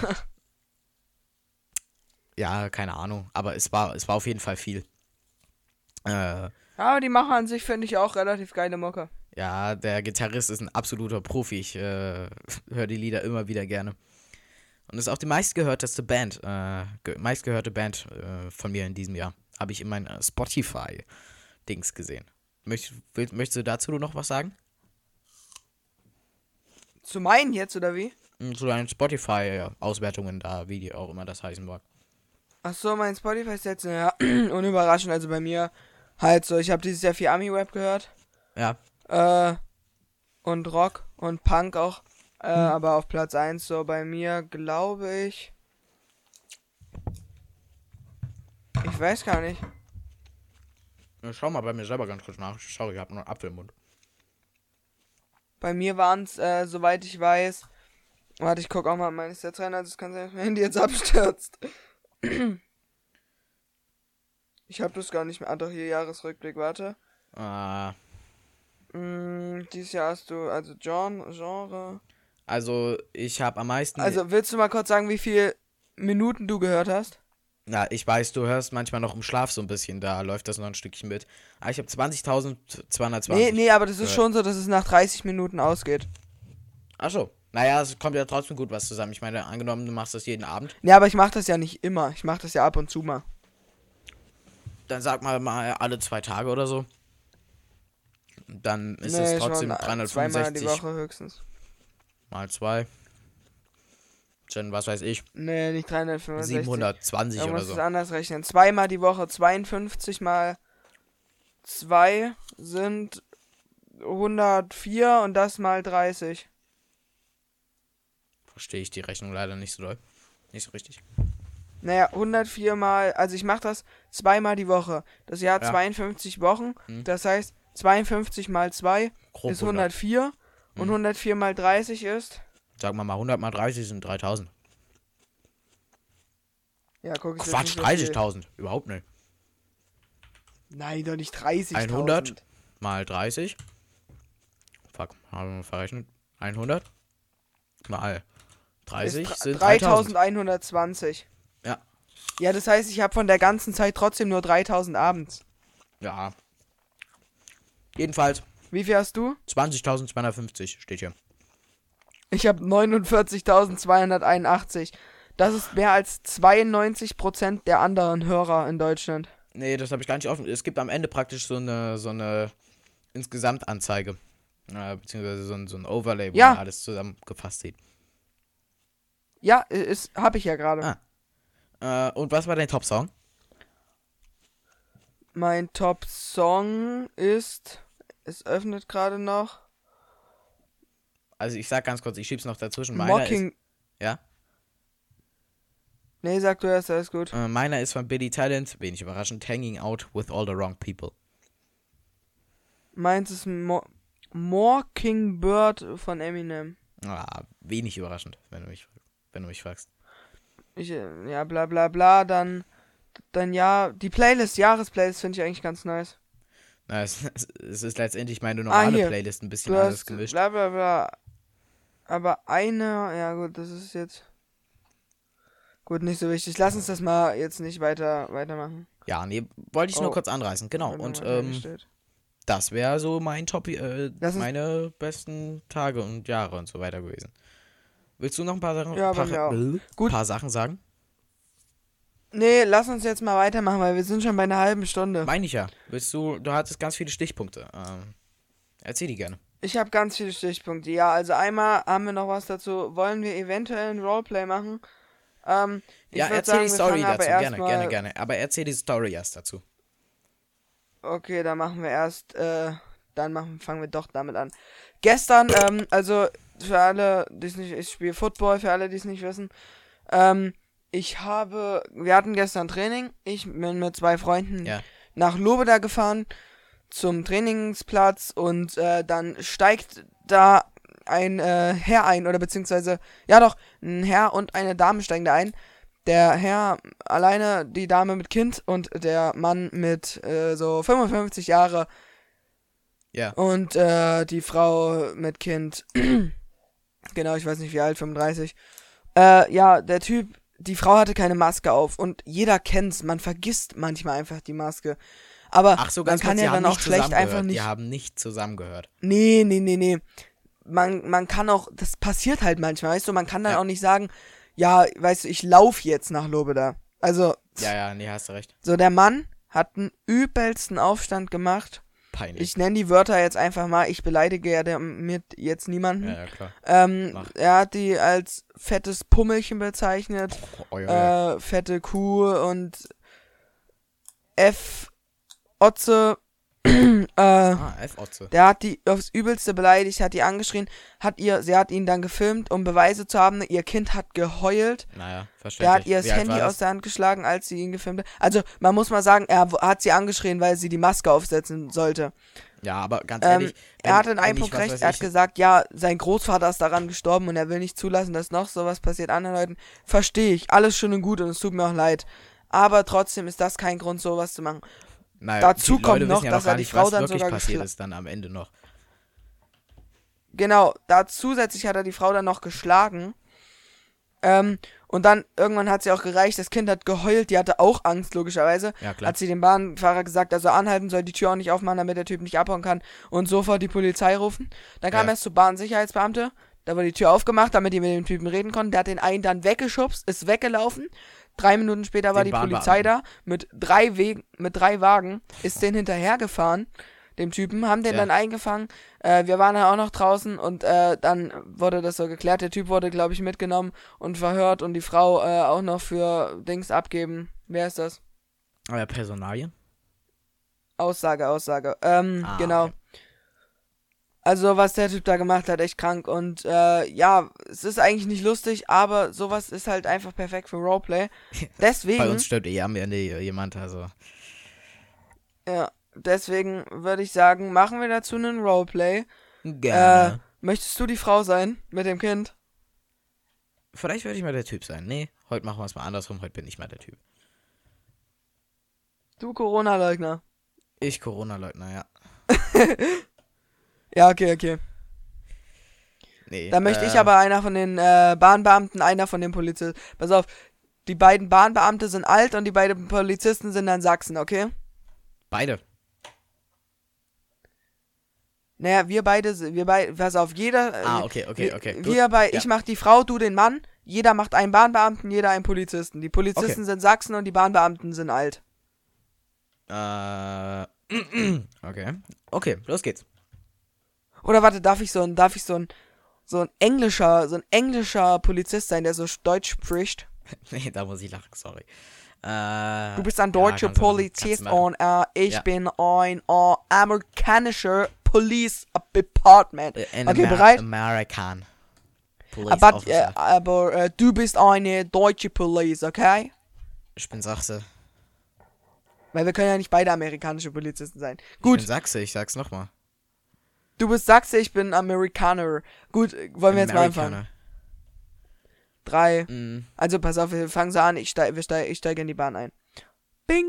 ja, keine Ahnung. Aber es war, es war auf jeden Fall viel. Äh, Aber die machen an sich, finde ich, auch relativ geile Mucke. ja, der Gitarrist ist ein absoluter Profi. Ich äh, höre die Lieder immer wieder gerne. Und ist auch die meistgehörteste Band, äh, ge meistgehörte Band äh, von mir in diesem Jahr. Habe ich in meinen äh, Spotify-Dings gesehen. Möcht, will, möchtest du dazu noch was sagen? Zu meinen jetzt, oder wie? Hm, Zu deinen Spotify-Auswertungen da, wie die auch immer das heißen mag. Ach so, mein Spotify ist jetzt, ja, unüberraschend. Also bei mir halt so, ich habe dieses Jahr viel Ami-Rap gehört. Ja, Äh, und Rock und Punk auch. Äh, aber auf Platz 1 so bei mir, glaube ich. Ich weiß gar nicht. Ja, Schau mal bei mir selber ganz kurz nach. Schau, ich habe nur einen Apfel im Mund. Bei mir waren es, äh, soweit ich weiß. Warte, ich guck auch mal in meine Stats rein, also es kann sein, dass mein Handy jetzt abstürzt. Ich habe das gar nicht mehr. Ah, doch, hier Jahresrückblick, warte. Äh, Mm, dieses Jahr hast du, also John, Genre. Also, ich habe am meisten. Also, willst du mal kurz sagen, wie viel Minuten du gehört hast? ja, ich weiß, du hörst manchmal noch im Schlaf so ein bisschen. Da läuft das noch ein Stückchen mit. Aber ich habe 20.220. Nee, nee, aber das ist gehört. schon so, dass es nach 30 Minuten ausgeht. Ach so. Naja, es kommt ja trotzdem gut was zusammen. Ich meine, angenommen, du machst das jeden Abend, Ja, aber ich mache das ja nicht immer. Ich mache das ja ab und zu mal. dann sag mal mal alle zwei Tage oder so. Dann ist Nee, es schon trotzdem Zweimal die 365 Woche höchstens. Mal zwei. Schon, was weiß ich, Nee, nicht 365. 720 Da oder so. es anders rechnen. Zweimal die Woche, 52 mal 2 sind 104 und das mal 30. Verstehe ich die Rechnung leider nicht so doll. Nicht so richtig. Naja, 104 mal, also ich mache das zweimal die Woche. Das Jahr Ja. 52 Wochen. Hm. Das heißt, 52 mal 2 Grob ist 100. 104 und Hm. 104 mal 30 ist. Sagen wir mal 100 mal 30 sind 3000. Ja, guck ich Quatsch, 30.000. Überhaupt nicht. Nein, doch nicht 30. 100 mal 30. Fuck, haben wir verrechnet. 100 mal 30 ist sind 3000. 3120. Ja. Ja, das heißt, ich habe von der ganzen Zeit trotzdem nur 3000 abends. Ja. Jedenfalls Wie viel hast du? 20.250 steht hier. Ich habe 49.281. Das ist mehr als 92% der anderen Hörer in Deutschland. Nee, das habe ich gar nicht offen. Es gibt am Ende praktisch so eine so eine Insgesamtanzeige. Äh, beziehungsweise so ein, so ein Overlay, wo Ja. man alles zusammengefasst sieht. Ja, ist habe ich ja gerade. Ah. Äh, und was war dein Top-Song? Mein Top-Song ist. Es öffnet gerade noch. Also ich sag ganz kurz, ich schieb's noch dazwischen. Meiner Mocking. ist, ja, Nee, sag du erst, alles gut. äh, meiner ist von Billy Talent, wenig überraschend, Hanging Out with All the Wrong People. Meins ist Mo Mockingbird von Eminem. Ah, wenig überraschend, wenn du mich, wenn du mich fragst. Ich, äh, ja, bla bla bla, dann. Dann ja, die Playlist, Jahresplaylist finde ich eigentlich ganz nice. Na, es, es ist letztendlich meine normale Ah. Playlist, ein bisschen Du alles hast gemischt. bla bla bla. Aber eine, ja gut, das ist jetzt. Gut, nicht so wichtig. Lass uns das mal jetzt nicht weiter weitermachen. Ja, nee, wollte ich nur Oh. kurz anreißen, genau. Und ähm, das wäre so mein Top, äh, meine besten Tage und Jahre und so weiter gewesen. Willst du noch ein paar Sachen, Ja, paar, paar Sachen sagen? Nee, lass uns jetzt mal weitermachen, weil wir sind schon bei einer halben Stunde. Meine ich ja. Willst du, du hattest ganz viele Stichpunkte. Ähm, erzähl die gerne. Ich habe ganz viele Stichpunkte. Ja, also einmal haben wir noch was dazu. Wollen wir eventuell ein Roleplay machen? Ähm, ja, erzähl sagen, die Story dazu. Gerne, gerne, gerne. Aber erzähl die Story erst dazu. Okay, dann machen wir erst, äh, dann machen, fangen wir doch damit an. Gestern, ähm, also für alle, die es nicht, ich spiele Football, für alle, die es nicht wissen. Ähm, ich habe, wir hatten gestern Training. Ich bin mit zwei Freunden Ja. nach Lobeda gefahren zum Trainingsplatz und äh, dann steigt da ein äh, Herr ein oder beziehungsweise ja doch ein Herr und eine Dame steigen da ein. Der Herr alleine, die Dame mit Kind und der Mann mit äh, so 55 Jahre Ja. und äh, die Frau mit Kind. genau, ich weiß nicht wie alt, 35. Äh, ja, der Typ, die Frau hatte keine Maske auf und jeder kennt's, man vergisst manchmal einfach die Maske. Aber Ach so, man ganz kann kurz, ja dann auch schlecht einfach nicht. Die haben nicht zusammengehört. Nee, nee, nee, nee. Man, man kann auch, das passiert halt manchmal, weißt du, man kann dann Ja. auch nicht sagen, ja, weißt du, ich lauf jetzt nach Lobeda. Also, Ja, ja, nee, hast du recht. so der Mann hat einen übelsten Aufstand gemacht. Peinlich. Ich nenne die Wörter jetzt einfach mal, ich beleidige ja damit jetzt niemanden. ja, ja, klar. Ähm, er hat die als fettes Pummelchen bezeichnet, Oh, ja. äh, fette Kuh und F. Otze, äh, ah, der hat die aufs Übelste beleidigt, hat die angeschrien, hat ihr, sie hat ihn dann gefilmt, um Beweise zu haben. Ihr Kind hat geheult. Naja, verständlich. Der hat ihr das Handy aus der Hand geschlagen, als sie ihn gefilmt hat. Also, man muss mal sagen, er hat sie angeschrien, weil sie die Maske aufsetzen sollte. Ja, aber ganz Ähm, ehrlich. er wenn- hatte in einem Punkt recht. Er hat ich- gesagt, ja, sein Großvater ist daran gestorben und er will nicht zulassen, dass noch sowas passiert anderen Leuten. Verstehe ich. Alles schön und gut und es tut mir auch leid. Aber trotzdem ist das kein Grund, sowas zu machen. Naja, dazu kommt noch, ja dass er die nicht, Frau dann sogar passiert ist dann am Ende noch. Genau, da zusätzlich hat er die Frau dann noch geschlagen. Ähm, und dann irgendwann hat sie auch gereicht, das Kind hat geheult, die hatte auch Angst, logischerweise. Ja, klar. Hat sie dem Bahnfahrer gesagt, dass er anhalten soll, die Tür auch nicht aufmachen, damit der Typ nicht abhauen kann und sofort die Polizei rufen. Dann kam Ja. erst zu Bahnsicherheitsbeamte. Da wurde die Tür aufgemacht, damit die mit dem Typen reden konnten. Der hat den einen dann weggeschubst, ist weggelaufen. Drei Minuten später war Den die Polizei da mit drei Wegen, mit drei Wagen, ist den hinterhergefahren, dem Typen, haben den Ja. dann eingefangen. Äh, wir waren ja auch noch draußen und äh, dann wurde das so geklärt. Der Typ wurde, glaube ich, mitgenommen und verhört und die Frau äh, auch noch für Dings abgeben. Wer ist das? Euer Personalien? Aussage, Aussage. Ähm, Ah, genau. okay. Also, was der Typ da gemacht hat, echt krank. Und äh, ja, es ist eigentlich nicht lustig, aber sowas ist halt einfach perfekt für Roleplay. Deswegen, Bei uns stirbt eh am Ende jemand, also. ja, deswegen würde ich sagen, machen wir dazu einen Roleplay. Äh, Gerne. möchtest du die Frau sein mit dem Kind? Vielleicht werde ich mal der Typ sein. Nee, heute machen wir es mal andersrum. Heute bin ich mal der Typ. Du Corona-Leugner. Ich Corona-Leugner, ja. Ja, okay, okay. Nee. Da möchte äh, ich aber einer von den äh, Bahnbeamten, einer von den Polizisten. Pass auf, die beiden Bahnbeamte sind alt und die beiden Polizisten sind dann Sachsen, okay? Beide. Naja, wir beide, wir beide, pass auf, jeder. äh, Ah, okay, okay, wir- okay. gut. Wir bei, Ja. ich mach die Frau, du den Mann. Jeder macht einen Bahnbeamten, jeder einen Polizisten. Die Polizisten sind Sachsen und die Bahnbeamten sind alt. Äh. Okay. Okay, los geht's. Oder warte, darf ich so ein, darf ich so ein, so ein englischer, so ein englischer Polizist sein, der so Deutsch spricht? Nee, da muss ich lachen, sorry. Äh, Du bist ein ja, deutscher machen, Polizist und äh, ich Ja. bin ein äh, amerikanischer Police Department. Äh, Ein Okay, Amer bereit? American. Police Aber, äh, aber äh, du bist eine deutsche Police, okay? ich bin Sachse. Weil wir können ja nicht beide amerikanische Polizisten sein. Ich Gut, bin Sachse, ich sag's nochmal. Du bist Sachse, ich bin Amerikaner. Gut, äh, wollen wir jetzt mal anfangen? Drei. Mm, Also pass auf, wir fangen so an. Ich steige steig, ich steig in die Bahn ein. Bing.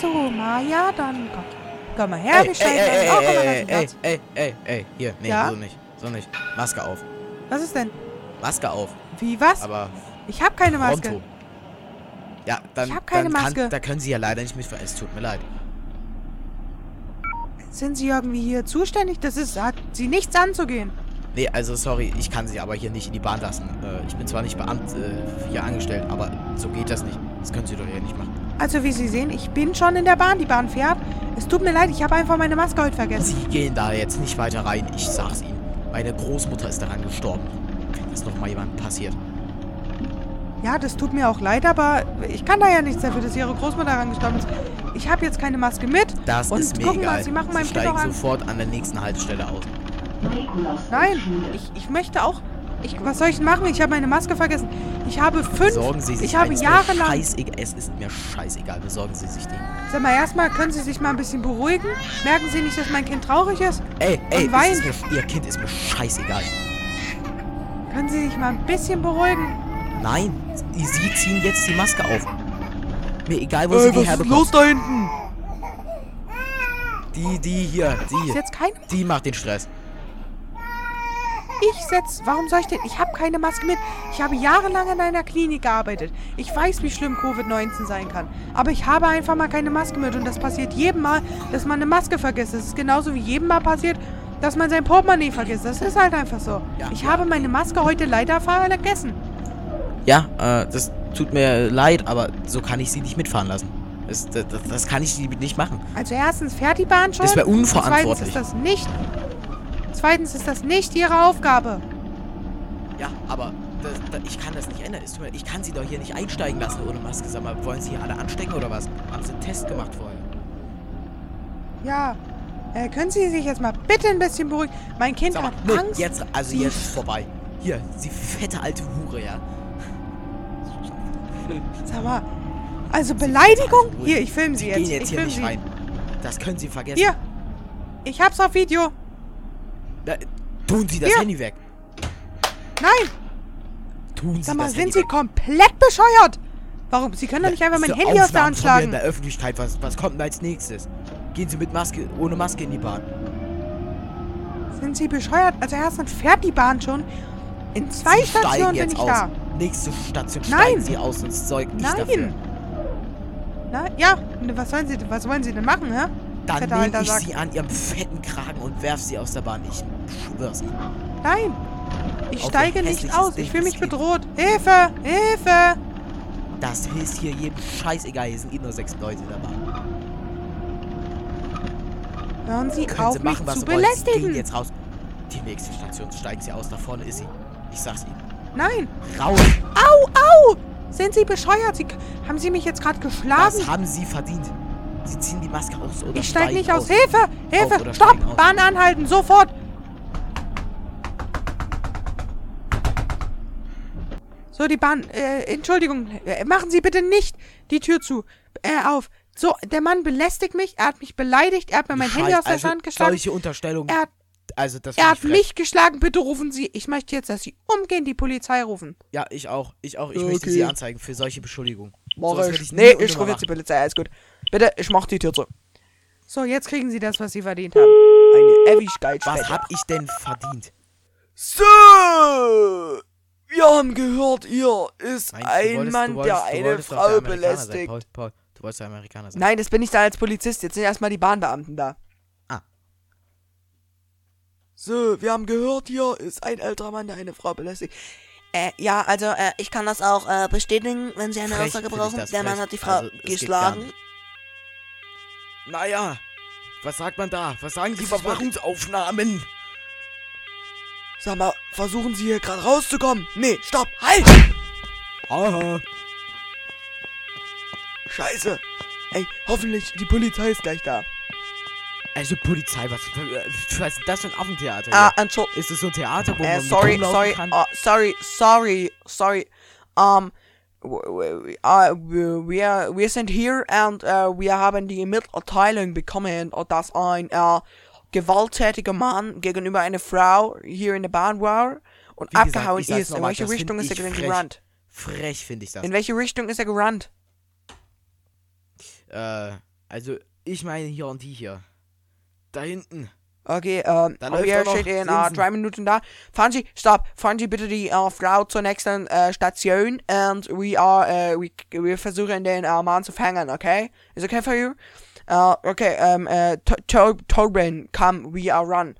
So, Maja, dann komm, komm mal her, ey, wir steigen ey, ein. ey, Oh, komm mal, ey, ey, ey, ey, hier, nee, Ja? so nicht, so nicht. Maske auf, Was ist denn? Maske auf, Wie, was? aber ich hab keine Maske. pronto. Ja, dann, Ich hab keine dann Maske. Kann, da können Sie ja leider nicht mitfahren, es tut mir leid. Sind Sie irgendwie hier zuständig? Das ist, hat Sie nichts anzugehen. Nee, also sorry, ich kann Sie aber hier nicht in die Bahn lassen. Äh, ich bin zwar nicht Beamt äh, hier angestellt, aber so geht das nicht. Das können Sie doch hier nicht machen. Also, wie Sie sehen, ich bin schon in der Bahn. Die Bahn fährt. Es tut mir leid, ich habe einfach meine Maske heute vergessen. Sie gehen da jetzt nicht weiter rein, ich sag's Ihnen. Meine Großmutter ist daran gestorben. Wenn das nochmal jemandem passiert. Ja, das tut mir auch leid, aber ich kann da ja nichts dafür, dass Ihre Großmutter daran gestorben ist. Ich habe jetzt keine Maske mit. Das Und ist mir gucken egal. mal, Sie machen Sie steigen sofort an der nächsten Haltestelle aus. Nein, ich, ich möchte auch. Ich, was soll ich denn machen? Ich habe meine Maske vergessen. Ich habe fünf. Besorgen Sie sich ich habe jahrelang. Scheißegal. es ist mir scheißegal. Besorgen Sie sich den. Sag mal, erstmal können Sie sich mal ein bisschen beruhigen. Merken Sie nicht, dass mein Kind traurig ist? Ey, ey, weint. mir, Ihr Kind ist mir scheißegal. Können Sie sich mal ein bisschen beruhigen? Nein, Sie ziehen jetzt die Maske auf. Mir egal, wo Sie die herbekommen. da hinten? Die, die hier, Ist die. jetzt kein. Die macht den Stress. Ich setz. Warum soll ich denn? Ich habe keine Maske mit. Ich habe jahrelang in einer Klinik gearbeitet. Ich weiß, wie schlimm Covid-19 sein kann. Aber ich habe einfach mal keine Maske mit. Und das passiert jedem Mal, dass man eine Maske vergisst. Das ist genauso wie jedem Mal passiert, dass man sein Portemonnaie vergisst. Das ist halt einfach so. Ja, ich ja. habe meine Maske heute leider vergessen. Ja, äh, das tut mir leid, aber so kann ich Sie nicht mitfahren lassen. Das, das, das kann ich nicht machen. Also erstens fährt die Bahn schon. Das wäre und Zweitens unverantwortlich. ist das nicht. Zweitens ist das nicht ihre Aufgabe. Ja, aber das, ich kann das nicht ändern. Ich kann Sie doch hier nicht einsteigen lassen ohne Maske. Sag mal, wollen Sie hier alle anstecken oder was? Haben Sie einen Test gemacht vorher? Ja. Äh, können Sie sich jetzt mal bitte ein bisschen beruhigen? Mein Kind mal, hat Angst. jetzt, also jetzt ist vorbei. Hier, Sie fette alte Hure, ja. Sag mal. Also Beleidigung? Hier, ich filme Sie Sie jetzt. gehen jetzt ich hier nicht Sie. rein. Das können Sie vergessen. Hier. Ich hab's auf Video. Da, tun Sie das Hier. Handy weg. Nein. Tun Sie Sag mal, das sind Handy Sie weg. komplett bescheuert? Warum? Sie können doch nicht einfach mein Handy aus der Aufnahmen Hand mir in schlagen. der Öffentlichkeit, was, was kommt denn als nächstes? Gehen Sie mit Maske, ohne Maske in die Bahn. Sind Sie bescheuert? Also erstens fährt die Bahn schon. In zwei Sie Stationen bin ich aus. da. Nächste Station Nein. steigen Sie aus, sonst zeug ich dafür. Nein. Na, ja. Und Was sollen Sie, was wollen Sie denn machen, hä? Dann fetter nehme ich Sack. sie an ihrem fetten Kragen und werf sie aus der Bahn. Ich schwör's Ihnen. Nein! Ich steige nicht aus. Ding Ich fühle mich bedroht. Hilfe! Hilfe! Das ist hier jedem scheißegal. Hier sind eh nur sechs Leute in der Bahn. Hören Sie Können auf, Sie mich machen, was zu wollen. Sie gehen belästigen. jetzt raus. Die nächste Station steigen Sie aus. Da vorne ist sie. Ich sag's Ihnen. Nein! Raus! Au, au! Sind Sie bescheuert? Sie, haben Sie mich jetzt gerade geschlagen? Das haben Sie verdient. Sie ziehen die Maske aus oder Ich steige steigen nicht aus. Hilfe! Auf Hilfe! oder Stopp! aus. Bahn anhalten! Sofort! So, die Bahn. Äh, Entschuldigung. Äh, machen Sie bitte nicht die Tür zu. Äh, auf. So, der Mann belästigt mich. Er hat mich beleidigt. Er hat mir mein Handy Scheiß- aus der also, Hand geschlagen. Solche Unterstellungen. Er hat, also das er hat mich geschlagen. Bitte rufen Sie. Ich möchte jetzt, dass Sie umgehend die Polizei rufen. Ja, ich auch. Ich auch. Ich Okay. möchte Sie anzeigen für solche Beschuldigungen. Mach Sowas ich. ich nee, ich rufe jetzt die. Polizei, alles gut. Bitte, ich mach die Tür zu. So, jetzt kriegen Sie das, was Sie verdient haben. Eine Ewigkeit Was hab ich denn verdient? So! Wir haben gehört, ihr ist Meinst ein wolltest- Mann, wolltest- der eine Frau der Amerikaner Sein, belästigt. Paul, Paul, du wolltest der Amerikaner sein. Nein, das bin ich da als Polizist. Jetzt sind erstmal die Bahnbeamten da. So, wir haben gehört, hier ist ein älterer Mann, der eine Frau belästigt. Äh, ja, also äh, ich kann das auch äh, bestätigen, wenn Sie eine Aussage brauchen. Der Mann frech. hat die Frau Also, geschlagen. Naja, was sagt man da? Was sagen die Überwachungsaufnahmen? Sag mal, versuchen Sie hier gerade rauszukommen? Nee, stopp, halt! Aha. Scheiße. Ey, hoffentlich, die Polizei ist gleich da. Also Polizei, was, was ist das für ein Affentheater? Ah, hier? Entschuldigung. Ist es so ein Theater, wo Äh, man sorry, sorry, kann? uh, sorry, sorry, sorry. Um, uh, wir, wir sind hier und uh, wir haben die Mitteilung bekommen, dass ein uh, gewalttätiger Mann gegenüber einer Frau hier in der Bahn war und Wie gesagt, abgehauen sag's ist. In nochmal, welche das find Richtung ist er denn frech. gerannt? Frech finde ich das. In welche Richtung ist er gerannt? Äh, also ich meine hier und die hier. Da hinten. Okay, ähm, Da wir noch stehen in Linsen. drei Minuten da. Fahren Sie, stopp, fahren Sie bitte die uh, Frau zur nächsten uh, Station und we are, uh, we, wir versuchen den uh, Mann zu fangen, okay? Is okay for you? Uh, okay, um, uh, To- To- Torben, come, we are run.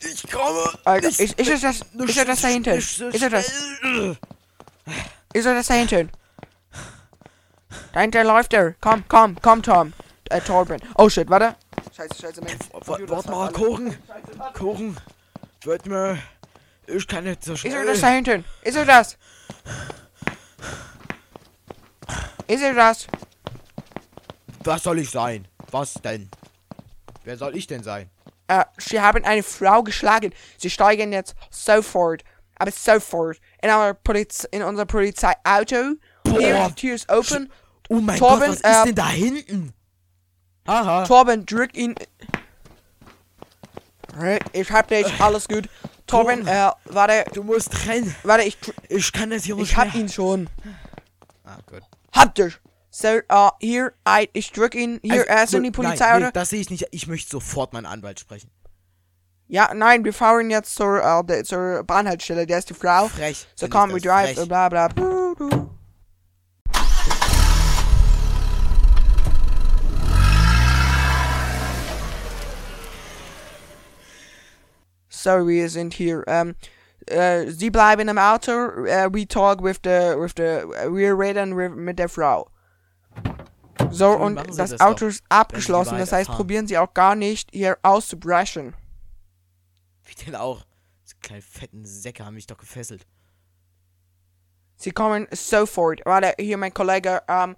Ich komme. Okay, ist, ist es das, ist er das da hinten? Ist er das, ist das da hinten? Da hinten läuft er. Komm, komm, komm, Tom. Äh, Torben. Oh shit, warte. Scheiße, scheiße, Computer Warte ist mal, fast Kuchen. Kuchen. Wird mir. Ich kann nicht so Ist schnell. er das da hinten? Ist er das? Ist er das? Was soll ich sein? Was denn? Wer soll ich denn sein? Äh, sie haben eine Frau geschlagen. Sie steigen jetzt sofort, aber sofort, in, our Poliz in unser Polizeiauto. Die Tür ist open. Oh mein Torben, Gott, was äh, ist denn da hinten? Aha. Torben, drück ihn. Ich hab dich, alles gut. Torben, äh, warte, Du musst rennen. warte, ich, Ich kann das hier nicht ich hab mehr. ihn schon. Ah, gut. Hab dich. So, äh, hier, I, ich drück ihn. Hier, Also, er ist in die nein, Polizeiauto. nee, das sehe ich nicht. Ich möchte sofort meinen Anwalt sprechen. Ja, nein, wir fahren jetzt zur, äh, der, zur Bahnhaltestelle. Der ist die Frau. Frech. So komm, we drive, frech. bla bla. Du, du. So, wir sind hier. Ähm, äh, Sie bleiben im Auto. Äh, we talk with the, with the, wir reden with, mit der Frau. So, und das das Auto ist abgeschlossen. Das heißt, weiterfahren. probieren Sie auch gar nicht, hier auszubrechen. Wie denn auch? Diese kleinen fetten Säcke haben mich doch gefesselt. Sie kommen sofort. Warte, hier mein Kollege, ähm,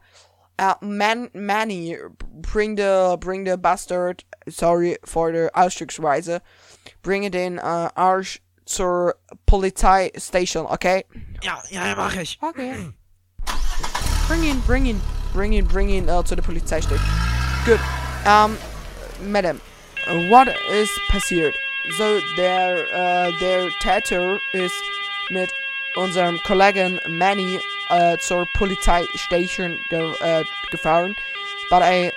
äh, Man, Manny, bring the, bring the bastard, sorry for the Ausdrucksweise, bringe den, äh, uh, Arsch zur Polizeistation, okay? Ja, ja, mach ich. Okay. Bring ihn, bring ihn. Bring ihn, bring ihn, äh, uh, zu der Polizeistation. Good. Ähm, Madam, what is passiert? So, their äh, der Täter ist mit unserem Kollegen Manny äh, zur Polizeistation ge äh, gefahren. Aber äh,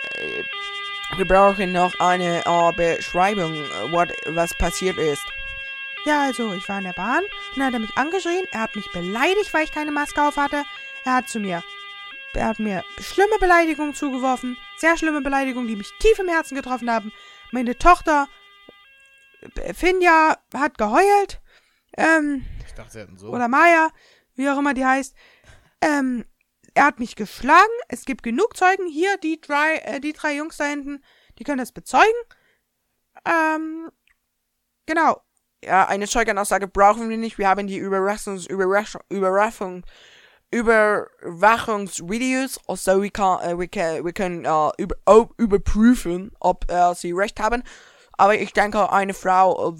wir brauchen noch eine äh, Beschreibung, what, was passiert ist. Ja, also, ich war in der Bahn und dann hat er mich angeschrien. Er hat mich beleidigt, weil ich keine Maske auf hatte. Er hat zu mir er hat mir schlimme Beleidigungen zugeworfen. Sehr schlimme Beleidigungen, die mich tief im Herzen getroffen haben. Meine Tochter äh, Finja hat geheult. Ähm, Ich dachte, sie hätten so. oder Maya, wie auch immer die heißt. Ähm, er hat mich geschlagen. Es gibt genug Zeugen. Hier, die drei, äh, die drei Jungs da hinten, die können das bezeugen. Ähm, genau. Ja, eine Zeugenaussage brauchen wir nicht. Wir haben die Überwachungs Überwachung Überwachung Überwachungsvideos, also wir, kann, äh, wir, kann, wir können äh, über, überprüfen, ob äh, sie recht haben. Aber ich denke, eine Frau,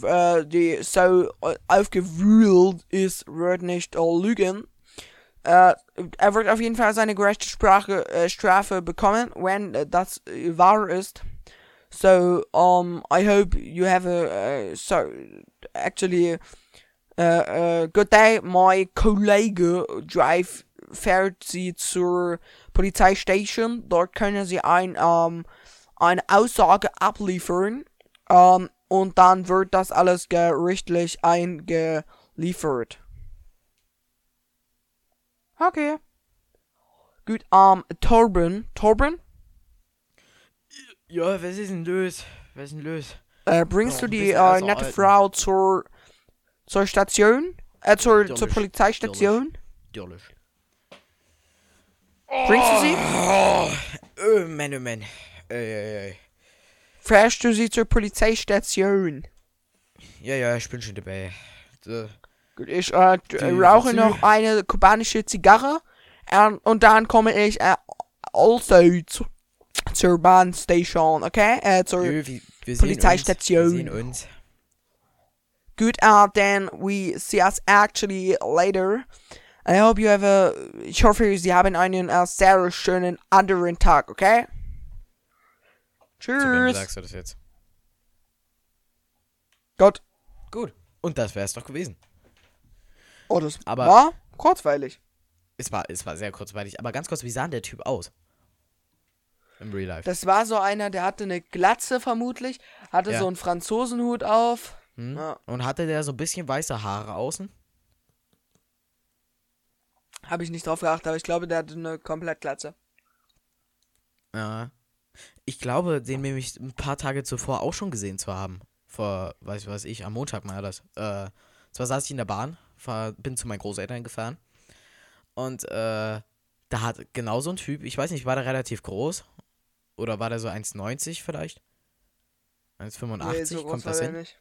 die so aufgewühlt ist, wird nicht lügen. Äh, er wird auf jeden Fall seine gerechte Sprache, äh, Strafe bekommen, wenn äh, das äh, wahr ist. So, um, I hope you have a, uh, so, actually, uh, uh, good day. My Kollege Drive fährt Sie zur Polizeistation. Dort können Sie ein, um, eine Aussage abliefern. Um, und dann wird das alles gerichtlich eingeliefert. Okay. Gut, um, Torben, Torben, Ja, was ist denn los? Was ist denn los? äh, bringst Ja, du die äh, nette. Frau zur, zur Station? Äh, zur, zur Natürlich, Polizeistation? Natürlich. Bringst du sie? Oh, oh Mann, oh Mann. Ey, ey. Fährst du sie zur Polizeistation? Ja, ja, ich bin schon dabei. So. Ich äh, rauche noch eine kubanische Zigarre ähm, und dann komme ich äh, also zu, zur Bahnstation, okay? Äh, zur, Nö, wir, wir Polizeistation. Sehen. Wir sehen uns. Good, uh, then we see us actually later. I hope you have a, ich hoffe, Sie haben einen äh, sehr schönen anderen Tag, okay? Zu wem Tschüss. sagst du das jetzt? Gott. Gut. Und das wär's doch gewesen. Oh, das Aber- war kurzweilig. Es war, es war sehr kurzweilig. Aber ganz kurz, wie sah denn der Typ aus? Im Real Life. Das war so einer, der hatte eine Glatze vermutlich, hatte Ja. so einen Franzosenhut auf. Hm? Ja. Und hatte der so ein bisschen weiße Haare außen? Habe ich nicht drauf geachtet, aber ich glaube, der hatte eine komplett Glatze. Ja. Ich glaube, den nämlich ein paar Tage zuvor auch schon gesehen zu haben. Vor, weiß ich was ich, am Montag mal das. Äh, zwar saß ich in der Bahn, fahr, bin zu meinen Großeltern gefahren. Und äh, da hat genau so ein Typ, ich weiß nicht, war der relativ groß? Oder war der so 1,90 vielleicht? 1,85, Nee, so kommt war das hin? nicht.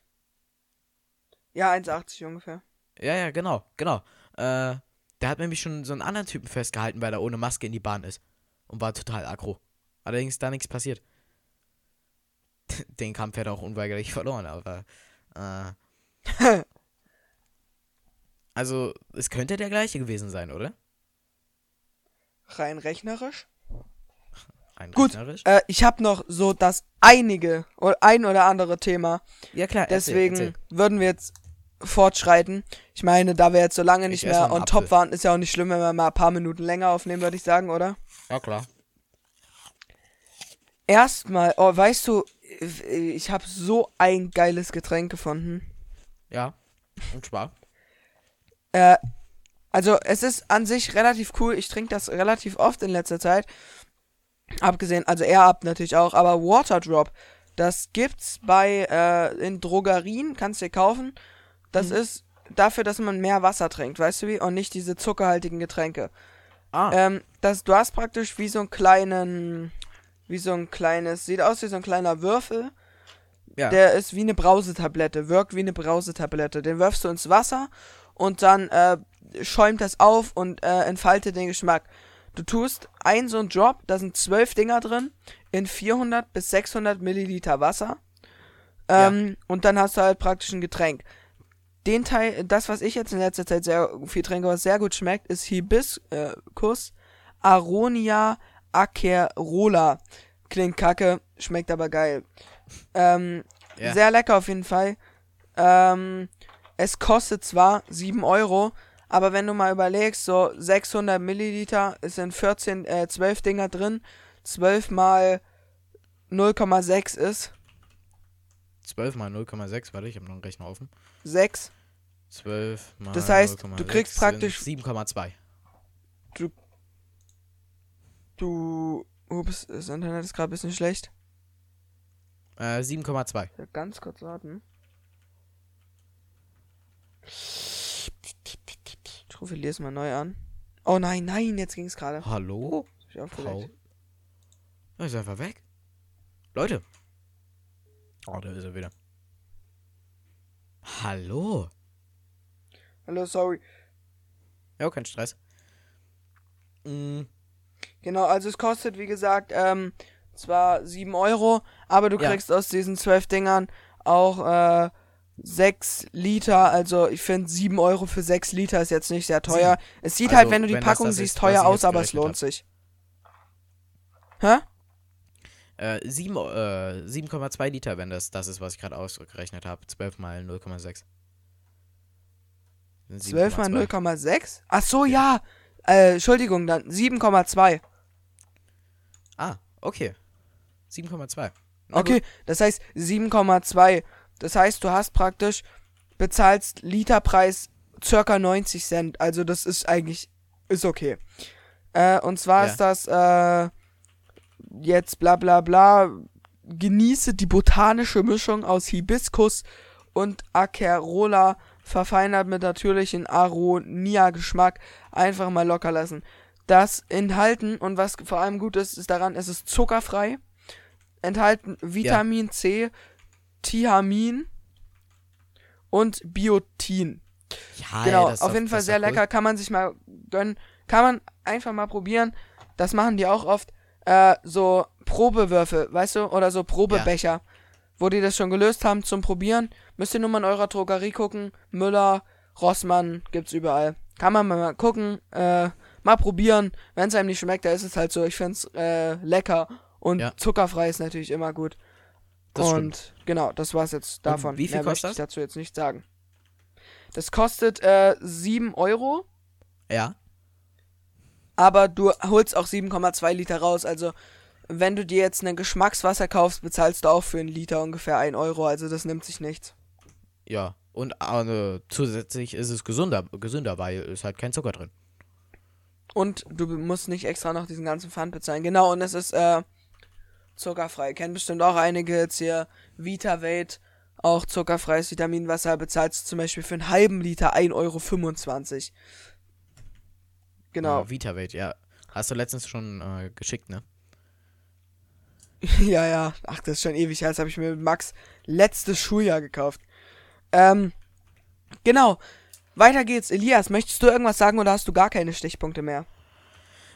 Ja, 1,80 ungefähr. Ja, ja, genau, genau. Äh, der hat nämlich schon so einen anderen Typen festgehalten, weil er ohne Maske in die Bahn ist. Und war total aggro. Allerdings ist da nichts passiert. Den Kampf hätte er auch unweigerlich verloren, aber. Äh, also, es könnte der gleiche gewesen sein, oder? Rein rechnerisch. Rein Gut, rechnerisch. Äh, ich habe noch so das einige oder ein oder andere Thema. Ja, klar, Deswegen Erzähl, erzähl. würden wir jetzt fortschreiten. Ich meine, da wir jetzt so lange nicht Ich mehr on top waren, ist ja auch nicht schlimm, wenn wir mal ein paar Minuten länger aufnehmen, würde ich sagen, oder? Ja, klar. Erstmal, oh, weißt du, ich habe so ein geiles Getränk gefunden. Ja. Und zwar. Äh, also es ist an sich relativ cool. Ich trinke das relativ oft in letzter Zeit. Abgesehen, also er ab natürlich auch, aber Waterdrop, das gibt's bei äh, in Drogerien, kannst du dir kaufen. Das ist dafür, dass man mehr Wasser trinkt, weißt du wie? Und nicht diese zuckerhaltigen Getränke. Ah, Ähm, das, du hast praktisch wie so einen kleinen, wie so ein kleines, sieht aus wie so ein kleiner Würfel. ja. Der ist wie eine Brausetablette, wirkt wie eine Brausetablette. Den wirfst du ins Wasser und dann äh, schäumt das auf und äh, entfaltet den Geschmack. Du tust ein so ein Drop, da sind zwölf Dinger drin, in 400 bis 600 Milliliter Wasser. Ähm, Und dann hast du halt praktisch ein Getränk. Den Teil, das, was ich jetzt in letzter Zeit sehr viel trinke, was sehr gut schmeckt, ist Hibiscus Aronia Acerola. Klingt kacke, schmeckt aber geil. Ähm, Ja. Sehr lecker auf jeden Fall. Ähm, es kostet zwar 7 Euro, aber wenn du mal überlegst, so 600 Milliliter, es sind 14, äh, 12 Dinger drin, 12 mal 0,6 ist 12 mal 0,6, warte, ich habe noch einen Rechner offen. 6. 12 mal Das heißt, du 0,6 kriegst praktisch- 7,2. Du. Ups, das Internet ist gerade ein bisschen schlecht. Äh, 7,2. Ja, ganz kurz warten. Ich rufe Elias mal neu an. Oh nein, nein, jetzt ging es gerade. Hallo? Aufgelegt. Paul? Er ist einfach weg. Leute. Oh, da ist er wieder. Hallo? Hallo, sorry. Ja, kein Stress. Mm, Genau, also es kostet, wie gesagt, ähm, zwar 7 Euro, aber du Ja. kriegst aus diesen 12 Dingern auch äh, 6 Liter. Also ich finde 7 Euro für 6 Liter ist jetzt nicht sehr teuer. Es sieht Also, halt, wenn du die wenn das Packung das siehst, ist, teuer aus, aber es lohnt hab. sich. Hä? äh, 7, äh, 7,2 Liter, wenn das das ist, was ich gerade ausgerechnet habe. 12 mal 0,6. Sind 12 mal 7,2. 0,6? Ach so, ja. Äh, Entschuldigung, dann 7,2. Ah, okay. 7,2. Na Okay, gut. das heißt 7,2. Das heißt, du hast praktisch bezahlst Literpreis circa 90 Cent. Also das ist eigentlich ist okay. Äh, und zwar Ja. ist das äh, jetzt bla bla bla. Genieße die botanische Mischung aus Hibiskus und Acerola verfeinert mit natürlichen Aronia-Geschmack. Einfach mal locker lassen. Das enthalten und was vor allem gut ist, ist daran, es ist zuckerfrei. Enthalten Vitamin C, Thiamin und Biotin. Ja, genau, ey, auf jeden Fall sehr lecker, kann man sich mal gönnen. Kann man einfach mal probieren. Das machen die auch oft. Äh, so Probewürfel, weißt du, oder so Probebecher, wo die das schon gelöst haben zum Probieren. Müsst ihr nur mal in eurer Drogerie gucken. Müller, Rossmann, gibt's überall. Kann man mal gucken, äh, mal probieren. Wenn es einem nicht schmeckt, da ist es halt so. Ich find's äh, lecker und Ja. zuckerfrei ist natürlich immer gut. Das und stimmt. genau, das war's jetzt davon. wie viel Mehr kostet möchte ich dazu jetzt nicht sagen. Das kostet äh, 7 Euro, Ja. aber du holst auch 7,2 Liter raus. Also, wenn du dir jetzt ein Geschmackswasser kaufst, bezahlst du auch für einen Liter ungefähr 1 Euro. Also, das nimmt sich nichts. Ja. Und äh, zusätzlich ist es gesünder, gesünder, weil es halt kein Zucker drin. Und du musst nicht extra noch diesen ganzen Pfand bezahlen. Genau, und es ist äh, zuckerfrei. Kennen bestimmt auch einige jetzt hier. VitaVate, auch zuckerfreies Vitaminwasser, bezahlst du zum Beispiel für einen halben Liter 1,25 Euro. Genau. Äh, VitaVate, ja. Hast du letztens schon äh, geschickt, ne? Ja, ja. Ach, das ist schon ewig her. Das habe ich mir mit Max letztes Schuljahr gekauft. Ähm, genau. Weiter geht's. Elias, möchtest du irgendwas sagen oder hast du gar keine Stichpunkte mehr?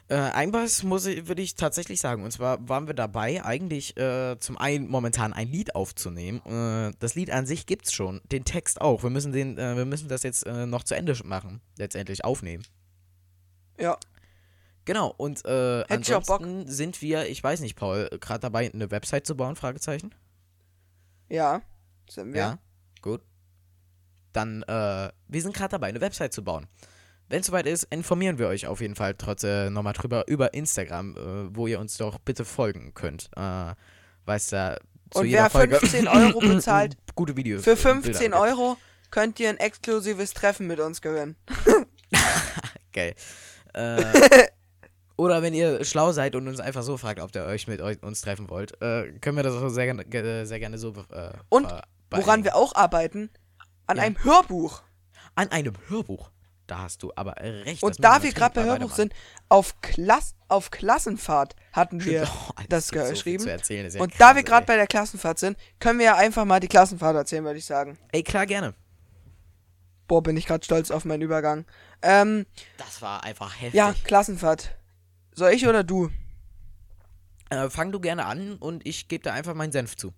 Äh, ein was muss ich, würde ich tatsächlich sagen. Und zwar waren wir dabei, eigentlich äh, zum einen momentan ein Lied aufzunehmen. Äh, das Lied an sich gibt's schon, den Text auch. Wir müssen den, äh, wir müssen das jetzt äh, noch zu Ende machen, letztendlich aufnehmen. Ja. Genau. Und äh, auch Bock. ansonsten sind wir, ich weiß nicht, Paul, gerade dabei, eine Website zu bauen? Fragezeichen. Ja. Sind wir. Ja, gut. Dann, äh, wir sind gerade dabei, eine Website zu bauen. Wenn es soweit ist, informieren wir euch auf jeden Fall trotzdem nochmal drüber über Instagram, äh, wo ihr uns doch bitte folgen könnt. Äh, weißt du, zu Und jeder wer Folge 15 Euro bezahlt, gute Videos. Für äh, Bilder 15 gibt. Euro könnt ihr ein exklusives Treffen mit uns gewinnen. Geil. Äh, oder wenn ihr schlau seid und uns einfach so fragt, ob ihr euch mit euch, uns treffen wollt, äh, können wir das auch sehr, sehr gerne so äh, Und Woran wir auch arbeiten, an Ja. einem Hörbuch. An einem Hörbuch. Da hast du aber recht. Und da wir gerade bei Hörbuch sind, auf, Klass auf Klassenfahrt hatten wir Oh, das so geschrieben. zu erzählen, ja Und da krass, wir gerade bei der Klassenfahrt sind, können wir ja einfach mal die Klassenfahrt erzählen, würde ich sagen. Ey, klar, gerne. Boah, bin ich gerade stolz auf meinen Übergang. Ähm, Das war einfach heftig. ja, Klassenfahrt. Soll ich oder du? Äh, fang du gerne an und ich gebe da einfach meinen Senf zu.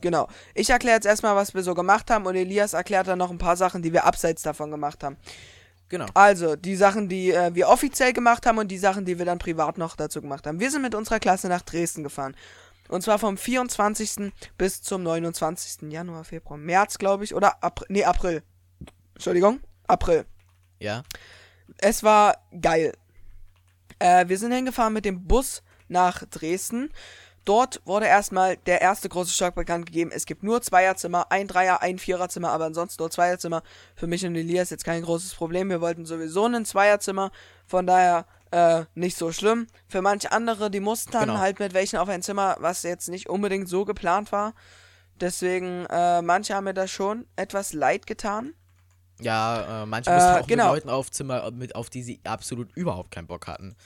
Genau. Ich erkläre jetzt erstmal, was wir so gemacht haben und Elias erklärt dann noch ein paar Sachen, die wir abseits davon gemacht haben. Genau. Also, die Sachen, die äh, wir offiziell gemacht haben und die Sachen, die wir dann privat noch dazu gemacht haben. Wir sind mit unserer Klasse nach Dresden gefahren. Und zwar vom 24. bis zum 29. Januar, Februar, März, glaube ich. Oder April. Nee, April. Entschuldigung. April. Ja. Es war geil. Äh, wir sind hingefahren mit dem Bus nach Dresden. Dort wurde erstmal der erste große Schock bekannt gegeben. Es gibt nur Zweierzimmer, ein Dreier, ein Viererzimmer, aber ansonsten nur Zweierzimmer. Für mich und Elias jetzt kein großes Problem. Wir wollten sowieso ein Zweierzimmer. Von daher äh, nicht so schlimm. Für manche andere, die mussten dann Genau. halt mit welchen auf ein Zimmer, was jetzt nicht unbedingt so geplant war. Deswegen, äh, manche haben mir das schon etwas leid getan. Ja, äh, manche Äh, mussten auch genau. mit Leuten auf Zimmer, mit, auf die sie absolut überhaupt keinen Bock hatten.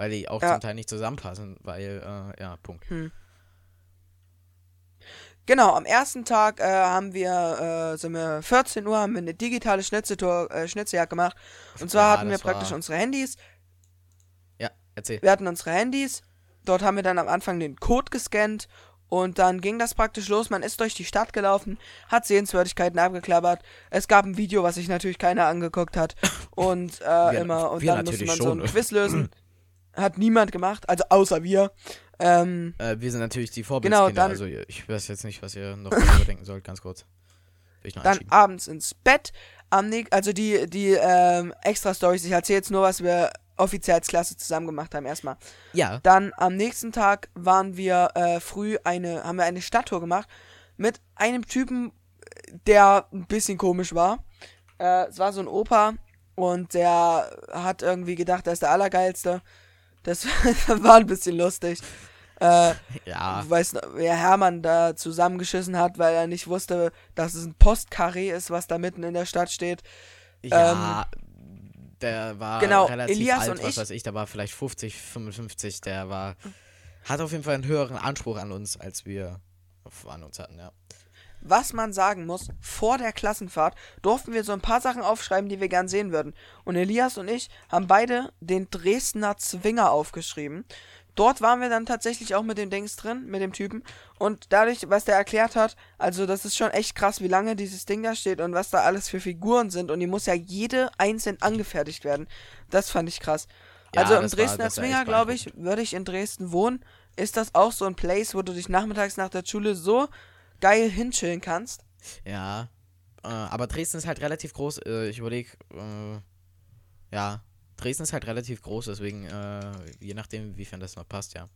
Weil die auch Ja. zum Teil nicht zusammenpassen, weil, äh, ja, Punkt. Genau, am ersten Tag äh, haben wir, äh, sind wir 14 Uhr, haben wir eine digitale Schnitzeltour, äh, Schnitzeljagd gemacht. Und zwar Ja, hatten wir das war- praktisch unsere Handys. Ja, erzähl. Wir hatten unsere Handys. Dort haben wir dann am Anfang den Code gescannt. Und dann ging das praktisch los. Man ist durch die Stadt gelaufen, hat Sehenswürdigkeiten abgeklappert. Es gab ein Video, was sich natürlich keiner angeguckt hat. Und äh, immer. Und wir dann musste man so schon. ein Quiz lösen. Hat niemand gemacht, also außer wir. Ähm, Äh, wir sind natürlich die Vorbildskinder, Genau, dann- also ich weiß jetzt nicht, was ihr noch darüber denken sollt, ganz kurz. Dann abends ins Bett. Am nächsten, also die, die ähm, extra Stories, ich erzähle jetzt nur, was wir offiziell als Klasse zusammen gemacht haben erstmal. Ja, Dann am nächsten Tag waren wir äh, früh eine, haben wir eine Stadttour gemacht mit einem Typen, der ein bisschen komisch war. Äh, es war so ein Opa und der hat irgendwie gedacht, er ist der Allergeilste. Das war ein bisschen lustig. Äh, ja, weiß wer Hermann da zusammengeschissen hat, weil er nicht wusste, dass es ein Postkarree ist, was da mitten in der Stadt steht. ja, der war ähm, genau, relativ Elias alt, und was ich- weiß ich, der war vielleicht 50, 55, der war, hat auf jeden Fall einen höheren Anspruch an uns, als wir an uns hatten, ja. Was man sagen muss, vor der Klassenfahrt durften wir so ein paar Sachen aufschreiben, die wir gern sehen würden. Und Elias und ich haben beide den Dresdner Zwinger aufgeschrieben. Dort waren wir dann tatsächlich auch mit dem Dings drin, mit dem Typen. Und dadurch, was der erklärt hat, also das ist schon echt krass, wie lange dieses Ding da steht und was da alles für Figuren sind. Und die muss ja jede einzeln angefertigt werden. Das fand ich krass. Ja, also im Dresdner war Zwinger, glaube ich, würde ich in Dresden wohnen. Ist das auch so ein Place, wo du dich nachmittags nach der Schule so geil hinchillen kannst? Ja, äh, aber Dresden ist halt relativ groß, äh, ich überlege, äh, ja, Dresden ist halt relativ groß, deswegen, äh, je nachdem, wiefern das noch passt, ja.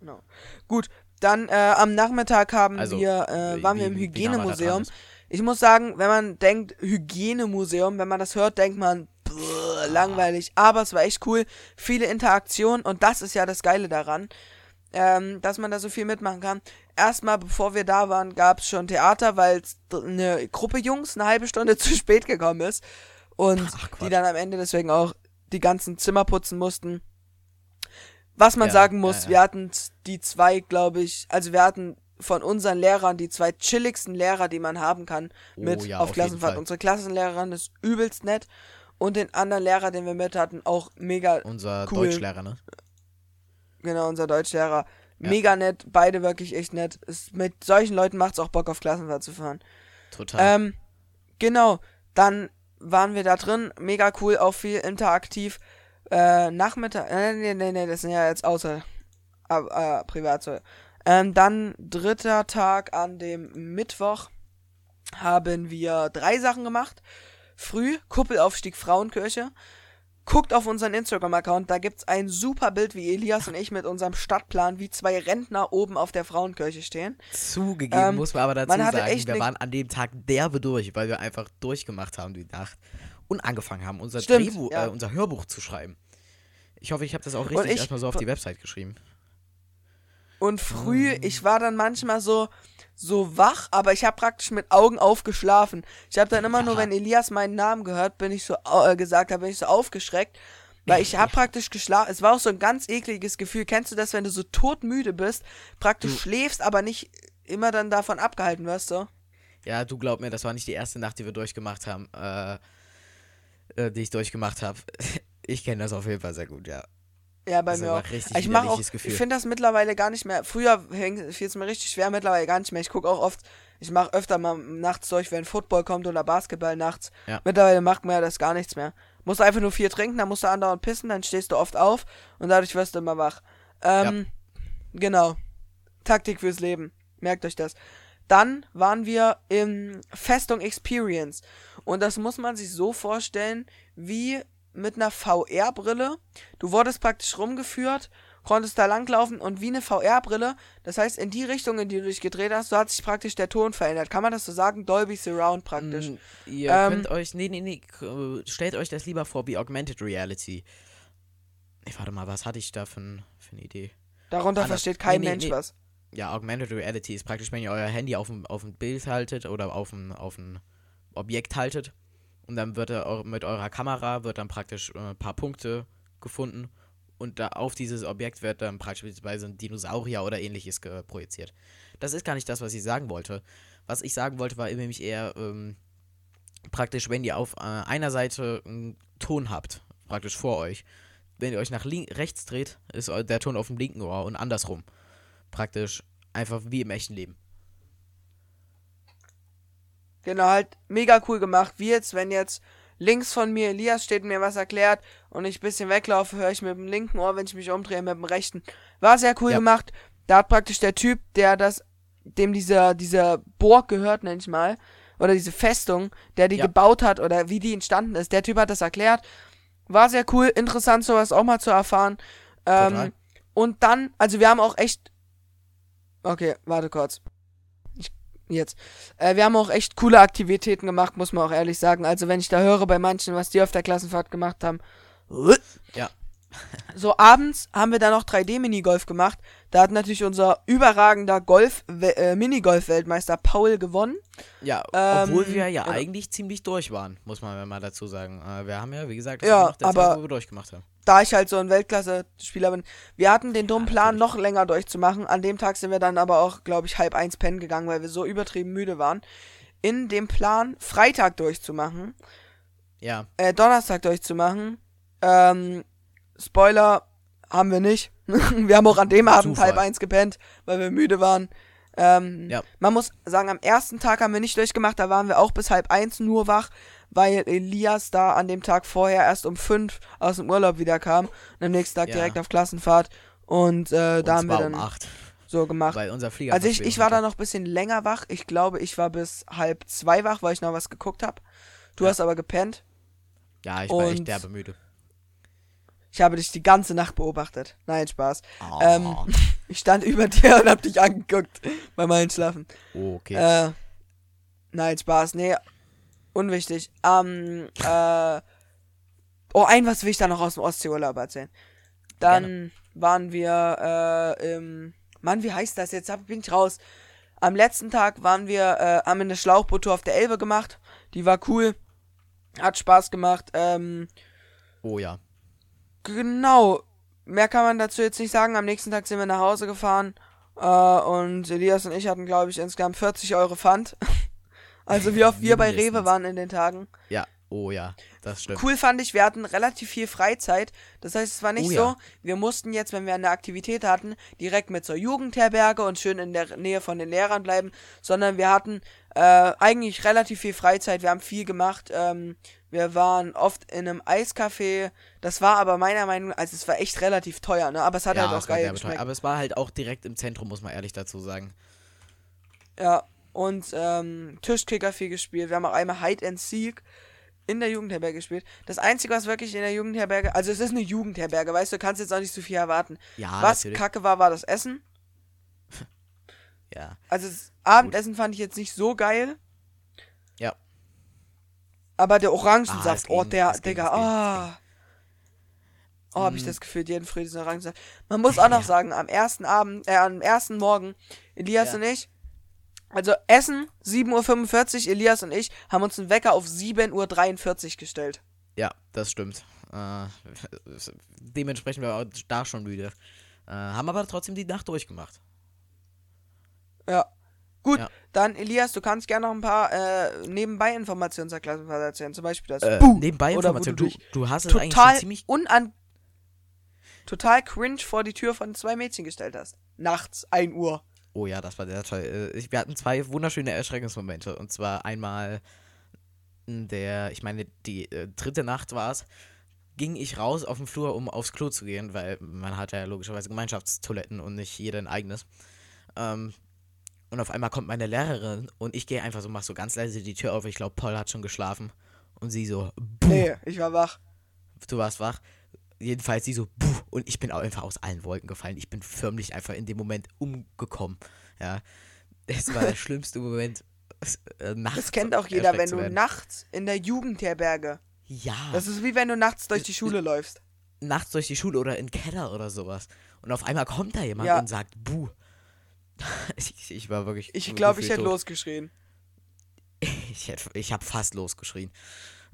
Genau. Gut, dann äh, am Nachmittag haben Also, wir, äh, wie- waren wir im wie- da dran Hygienemuseum. Ich muss sagen, wenn man denkt, Hygienemuseum, wenn man das hört, denkt man, brr, langweilig. Aber es war echt cool. Viele Interaktionen und das ist ja das Geile daran, ähm, dass man da so viel mitmachen kann. Erstmal, bevor wir da waren, gab es schon Theater, weil eine Gruppe Jungs eine halbe Stunde zu spät gekommen ist. Und Ach, die dann am Ende deswegen auch die ganzen Zimmer putzen mussten. Was man Ja, sagen muss, ja, ja. wir hatten die zwei, glaube ich, also wir hatten von unseren Lehrern die zwei chilligsten Lehrer, die man haben kann, Oh mit auf auf Klassenfahrt. Unsere Klassenlehrerin ist übelst nett und den anderen Lehrer, den wir mit hatten, auch mega, Unser Cool. Deutschlehrer, ne? genau, unser Deutschlehrer, Ja. mega nett, beide wirklich echt nett. Es, mit solchen Leuten macht es auch Bock, auf Klassenfahrt zu fahren. Total. Ähm, genau. Dann waren wir da drin. Mega cool, auch viel interaktiv. Äh, Nachmittag. Äh, nee, nee, nee, das sind ja jetzt außer. Äh, äh, privat so. Ähm, dann dritter Tag an dem Mittwoch haben wir drei Sachen gemacht. Früh Kuppelaufstieg Frauenkirche. Guckt auf unseren Instagram-Account, da gibt's ein super Bild, wie Elias und ich mit unserem Stadtplan wie zwei Rentner oben auf der Frauenkirche stehen. Zugegeben ähm, muss man aber dazu man sagen, wir waren an dem Tag derbe durch, weil wir einfach durchgemacht haben die Nacht und angefangen haben, unser Stimmt, Drehbuch, ja. äh, unser Hörbuch zu schreiben. Ich hoffe, ich habe das auch richtig ich- erstmal so auf die Website geschrieben. Und früh, ich war dann manchmal so, so wach, aber ich habe praktisch mit Augen aufgeschlafen. Ich habe dann immer nur, Ja. wenn Elias meinen Namen gehört, bin ich so äh, gesagt, habe bin ich so aufgeschreckt, weil ich habe praktisch geschlafen. Es war auch so ein ganz ekliges Gefühl. Kennst du das, wenn du so todmüde bist, praktisch schläfst, aber nicht immer dann davon abgehalten wirst, so? Ja, du glaub mir, das war nicht die erste Nacht, die wir durchgemacht haben, äh, äh, die ich durchgemacht habe. Ich kenne das auf jeden Fall sehr gut, ja. Ja, bei Das mir auch. richtig ich mache auch, Gefühl. ich finde das mittlerweile gar nicht mehr. Früher fiel es mir richtig schwer, mittlerweile gar nicht mehr. Ich gucke auch oft, ich mache öfter mal nachts durch, wenn Football kommt oder Basketball nachts. Ja. Mittlerweile macht man ja das gar nichts mehr. Musst einfach nur viel trinken, dann musst du andauernd pissen, dann stehst du oft auf und dadurch wirst du immer wach. Ähm, genau. Taktik fürs Leben. Merkt euch das. Dann waren wir im Festung Experience. Und das muss man sich so vorstellen, wie mit einer VR-Brille. Du wurdest praktisch rumgeführt, konntest da langlaufen und wie eine VR-Brille, das heißt, in die Richtung, in die du dich gedreht hast, so hat sich praktisch der Ton verändert. Kann man das so sagen? Dolby Surround praktisch. Mm, Ihr Ähm, könnt euch, nee, nee, nee, äh, stellt euch das lieber vor wie Augmented Reality. Nee, warte mal, was hatte ich da für, für eine Idee? Darunter Anders. versteht kein nee, Mensch nee. was. Ja, Augmented Reality ist praktisch, wenn ihr euer Handy auf ein, auf ein Bild haltet oder auf ein, auf ein Objekt haltet und dann wird er mit eurer Kamera wird dann praktisch äh, ein paar Punkte gefunden und da auf dieses Objekt wird dann beispielsweise ein Dinosaurier oder ähnliches projiziert. Das ist gar nicht das, was ich sagen wollte. Was ich sagen wollte, war nämlich eher ähm, praktisch, wenn ihr auf äh, einer Seite einen Ton habt, praktisch vor euch, wenn ihr euch nach rechts dreht, ist der Ton auf dem linken Ohr und andersrum. Praktisch einfach wie im echten Leben. Genau, halt mega cool gemacht. Wie jetzt, wenn jetzt links von mir Elias steht und mir was erklärt und ich ein bisschen weglaufe, höre ich mit dem linken Ohr, wenn ich mich umdrehe, mit dem rechten. War sehr cool Ja. gemacht. Da hat praktisch der Typ, der das, dem dieser, dieser Burg gehört, nenn ich mal, oder diese Festung, der die Ja. gebaut hat oder wie die entstanden ist, der Typ hat das erklärt. War sehr cool, interessant sowas auch mal zu erfahren. Ähm, und dann, also wir haben auch echt. Okay, warte kurz. Jetzt. Äh, wir haben auch echt coole Aktivitäten gemacht, muss man auch ehrlich sagen. Also wenn ich da höre bei manchen, was die auf der Klassenfahrt gemacht haben. Ja. So, abends haben wir dann noch 3D-Minigolf gemacht. Da hat natürlich unser überragender Golf, äh, Minigolf-Weltmeister Paul gewonnen. Ja, Ähm, obwohl wir ja genau. eigentlich ziemlich durch waren, muss man mal dazu sagen. Äh, wir haben ja, wie gesagt, das Ja, der aber- Zeit, wo wir durchgemacht haben. da ich halt so ein Weltklasse-Spieler bin. Wir hatten den dummen Ja, Plan, noch länger durchzumachen. An dem Tag sind wir dann aber auch, glaube ich, halb eins pennen gegangen, weil wir so übertrieben müde waren. In dem Plan, Freitag durchzumachen, Ja, äh, Donnerstag durchzumachen. Ähm, Spoiler haben wir nicht. wir haben auch an dem Abend Zufall. halb eins gepennt, weil wir müde waren. Ähm, Ja. Man muss sagen, am ersten Tag haben wir nicht durchgemacht, da waren wir auch bis halb eins nur wach, weil Elias da an dem Tag vorher erst um fünf aus dem Urlaub wieder kam und am nächsten Tag Ja. direkt auf Klassenfahrt. Und äh, und da haben wir dann um 8, so gemacht. weil unser Flieger Also ich, ich war da noch ein bisschen länger wach. Ich glaube, ich war bis halb zwei wach, weil ich noch was geguckt habe. Du Ja. hast aber gepennt. Ja, ich war echt und- derbe müde. Ich habe dich die ganze Nacht beobachtet. Nein, Spaß. Oh, Ähm, ich stand über dir und hab dich angeguckt beim Einschlafen. oh, okay. Äh, nein, Spaß. Nee, unwichtig. Ähm, äh, oh, ein was will ich da noch aus dem Ostseeurlaub erzählen. Dann waren wir äh, im, Mann, wie heißt das jetzt? Bin ich raus. Am letzten Tag waren wir, äh, haben wir eine Schlauchboottour auf der Elbe gemacht. Die war cool. Hat Spaß gemacht. Ähm, oh ja. Genau. Mehr kann man dazu jetzt nicht sagen. Am nächsten Tag sind wir nach Hause gefahren. Äh, und Elias und ich hatten, glaube ich, insgesamt 40 Euro Pfand. also wie oft wir bei Rewe waren in den Tagen. Ja, oh ja, das stimmt. Cool fand ich, wir hatten relativ viel Freizeit. Das heißt, es war nicht Oh so, ja. wir mussten jetzt, wenn wir eine Aktivität hatten, direkt mit zur Jugendherberge und schön in der Nähe von den Lehrern bleiben, sondern wir hatten äh, eigentlich relativ viel Freizeit. Wir haben viel gemacht. Ähm, wir waren oft in einem Eiscafé. Das war aber meiner Meinung nach, also es war echt relativ teuer, ne? Aber es hat ja, halt auch geil teuer. geschmeckt. Aber es war halt auch direkt im Zentrum, muss man ehrlich dazu sagen. Ja, und ähm, Tischkicker viel gespielt. Wir haben auch einmal Hide and Seek in der Jugendherberge gespielt. Das Einzige, was wirklich in der Jugendherberge, also es ist eine Jugendherberge, weißt du, kannst jetzt auch nicht so viel erwarten. Ja, was natürlich. kacke war, war das Essen. Ja, Also das Abendessen fand ich jetzt nicht so geil, ja. aber der Ah, Orangensaft, es oh, ging, der, ging, Digga, ah. Oh, hab ich Mm. das Gefühl, jeden Früh diesen Orangensaft. Man muss auch noch Ja. sagen, am ersten Abend, äh, am ersten Morgen, Elias Ja. und ich, also Essen, 7.45 Uhr, Elias und ich haben uns einen Wecker auf 7.43 Uhr gestellt. Ja, das stimmt. Äh, dementsprechend war auch da schon müde. Äh, haben aber trotzdem die Nacht durchgemacht. Ja. Gut, Ja. dann Elias, du kannst gerne noch ein paar äh, Nebenbei-Informationen zur Klassenfahrt erzählen. Zum Beispiel das Äh, Buh, nebenbei oder wo Information, du du, du hast es eigentlich total schon ziemlich... unan... Total cringe vor die Tür von zwei Mädchen gestellt hast. Nachts, 1 Uhr. Oh ja, das war sehr toll. Äh, Wir hatten zwei wunderschöne Erschreckungsmomente. Und zwar einmal in der, ich meine, die äh, dritte Nacht war es, ging ich raus auf den Flur, um aufs Klo zu gehen, weil man hat ja logischerweise Gemeinschaftstoiletten und nicht jeder ein eigenes. Ähm, und auf einmal kommt meine Lehrerin und ich gehe einfach so, mach so ganz leise die Tür auf. Ich glaube, Paul hat schon geschlafen. Und sie so, buh, Nee, ich war wach. du warst wach. Jedenfalls sie so, buh, und ich bin auch einfach aus allen Wolken gefallen. Ich bin förmlich einfach in dem Moment umgekommen. Ja. Es war der schlimmste Moment. Äh, nachts Das kennt auch jeder, wenn du nachts in der Jugendherberge. Ja. Das ist wie wenn du nachts durch die Schule läufst. nachts durch die Schule oder in den Keller oder sowas. Und auf einmal kommt da jemand Ja. und sagt, buh. ich, ich war wirklich. Ich glaube, ich hätte tot. losgeschrien. Ich, hätte- ich habe fast losgeschrien.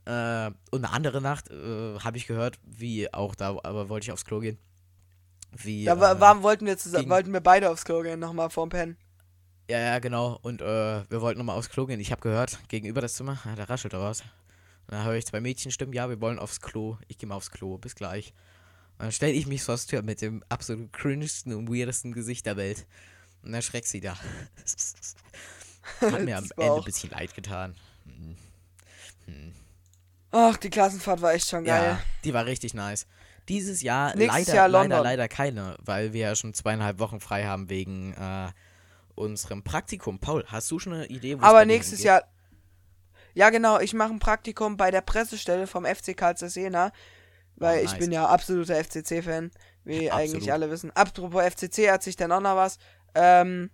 Äh, und eine andere Nacht äh, habe ich gehört, wie auch da, aber wollte ich aufs Klo gehen. Wie. Da äh, waren, wollten, wir zusammen, ging- wollten wir beide aufs Klo gehen, nochmal vorm Pennen. Ja, ja, genau. Und äh, wir wollten nochmal aufs Klo gehen. Ich habe gehört, gegenüber das Zimmer, ah, da raschelt da was. Und dann höre ich zwei Mädchenstimmen, ja, wir wollen aufs Klo. Ich gehe mal aufs Klo, bis gleich. Und dann stelle ich mich vor das Tür mit dem absolut cringesten und weirdesten Gesicht der Welt. Und dann schreckt sie da. Hat mir am Ende ein bisschen leid getan. Hm. Hm. Ach, die Klassenfahrt war echt schon geil. Ja, die war richtig nice. Dieses Jahr Nächstes leider, Jahr leider, leider keine, weil wir ja schon zweieinhalb Wochen frei haben wegen äh, unserem Praktikum. Paul, hast du schon eine Idee, wo Aber nächstes? Jahr. Ja, genau, ich mache ein Praktikum bei der Pressestelle vom FC Karl Jena, weil Oh, ich nice. bin ja absoluter FCC-Fan, wie Absolut. eigentlich alle wissen. Apropos FCC hat sich dann auch noch was. Ähm,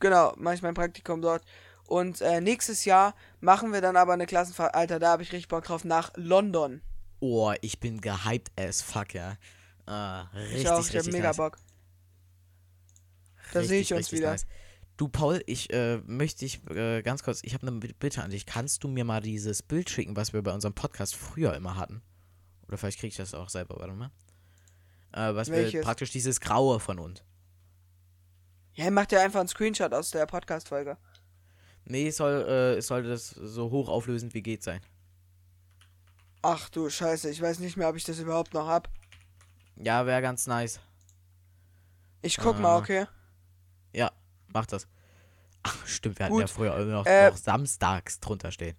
genau, mache ich mein Praktikum dort. Und äh, nächstes Jahr machen wir dann aber eine Klassenfahrt. Alter, da habe ich richtig Bock drauf, nach London. Oh, ich bin gehypt as fuck, ja. Äh, richtig, ich auch, ich habe mega nice. Bock. Da sehe ich uns wieder. Nice. Du, Paul, ich äh, möchte dich äh, ganz kurz, ich habe eine Bitte an dich. Kannst du mir mal dieses Bild schicken, was wir bei unserem Podcast früher immer hatten? Oder vielleicht kriege ich das auch selber, warte mal. Äh, was wir praktisch dieses Graue von uns. Ja, macht ja einfach einen Screenshot aus der Podcast-Folge. Nee, es soll, äh, es soll das so hoch auflösend wie geht sein. Ach du Scheiße, ich weiß nicht mehr, ob ich das überhaupt noch hab. Ja, wäre ganz nice. Ich guck mal, Ah. okay. Ja, mach das. Ach, stimmt, wir hatten Gut. ja früher immer noch, Äh, noch samstags drunter stehen.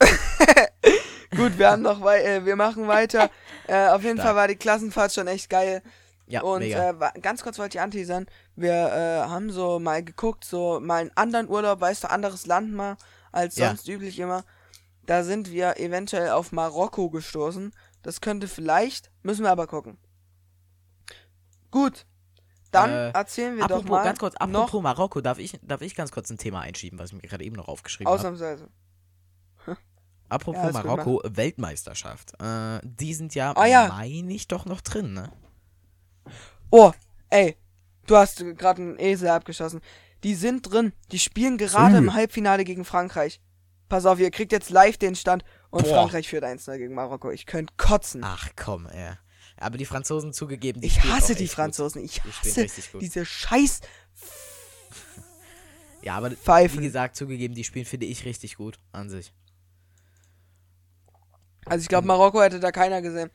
Gut, wir haben noch wei äh, wir machen weiter. Äh, auf jeden Stark. Fall war die Klassenfahrt schon echt geil. Ja, und äh, ganz kurz wollte ich anteasern. Wir äh, haben so mal geguckt, so mal einen anderen Urlaub, weißt du, anderes Land mal als Ja. sonst üblich immer. Da sind wir eventuell auf Marokko gestoßen. Das könnte vielleicht, müssen wir aber gucken. Gut. Dann Äh, erzählen wir apropos, doch mal ganz kurz, noch apropos Marokko, darf ich, darf ich ganz kurz ein Thema einschieben, was ich mir gerade eben noch aufgeschrieben habe? ausnahmsweise. Apropos Ja, Marokko, Weltmeisterschaft. Äh, die sind ja, Ah, ja. meine ich, doch noch drin, ne? Oh, ey, du hast gerade einen Esel abgeschossen. Die sind drin. Die spielen gerade Sü. im Halbfinale gegen Frankreich. Pass auf, ihr kriegt jetzt live den Stand und Boah. Frankreich führt 1-0 gegen Marokko. Ich könnte kotzen. Ach komm, ey. Aber die Franzosen zugegeben, die ich hasse auch die Franzosen. Ich Die spielen hasse richtig gut. diese scheiß Gut. Ja, aber wie Pfeifen. gesagt, zugegeben, die spielen, finde ich, richtig gut an sich. Also ich glaube, Marokko hätte da keiner gesehen.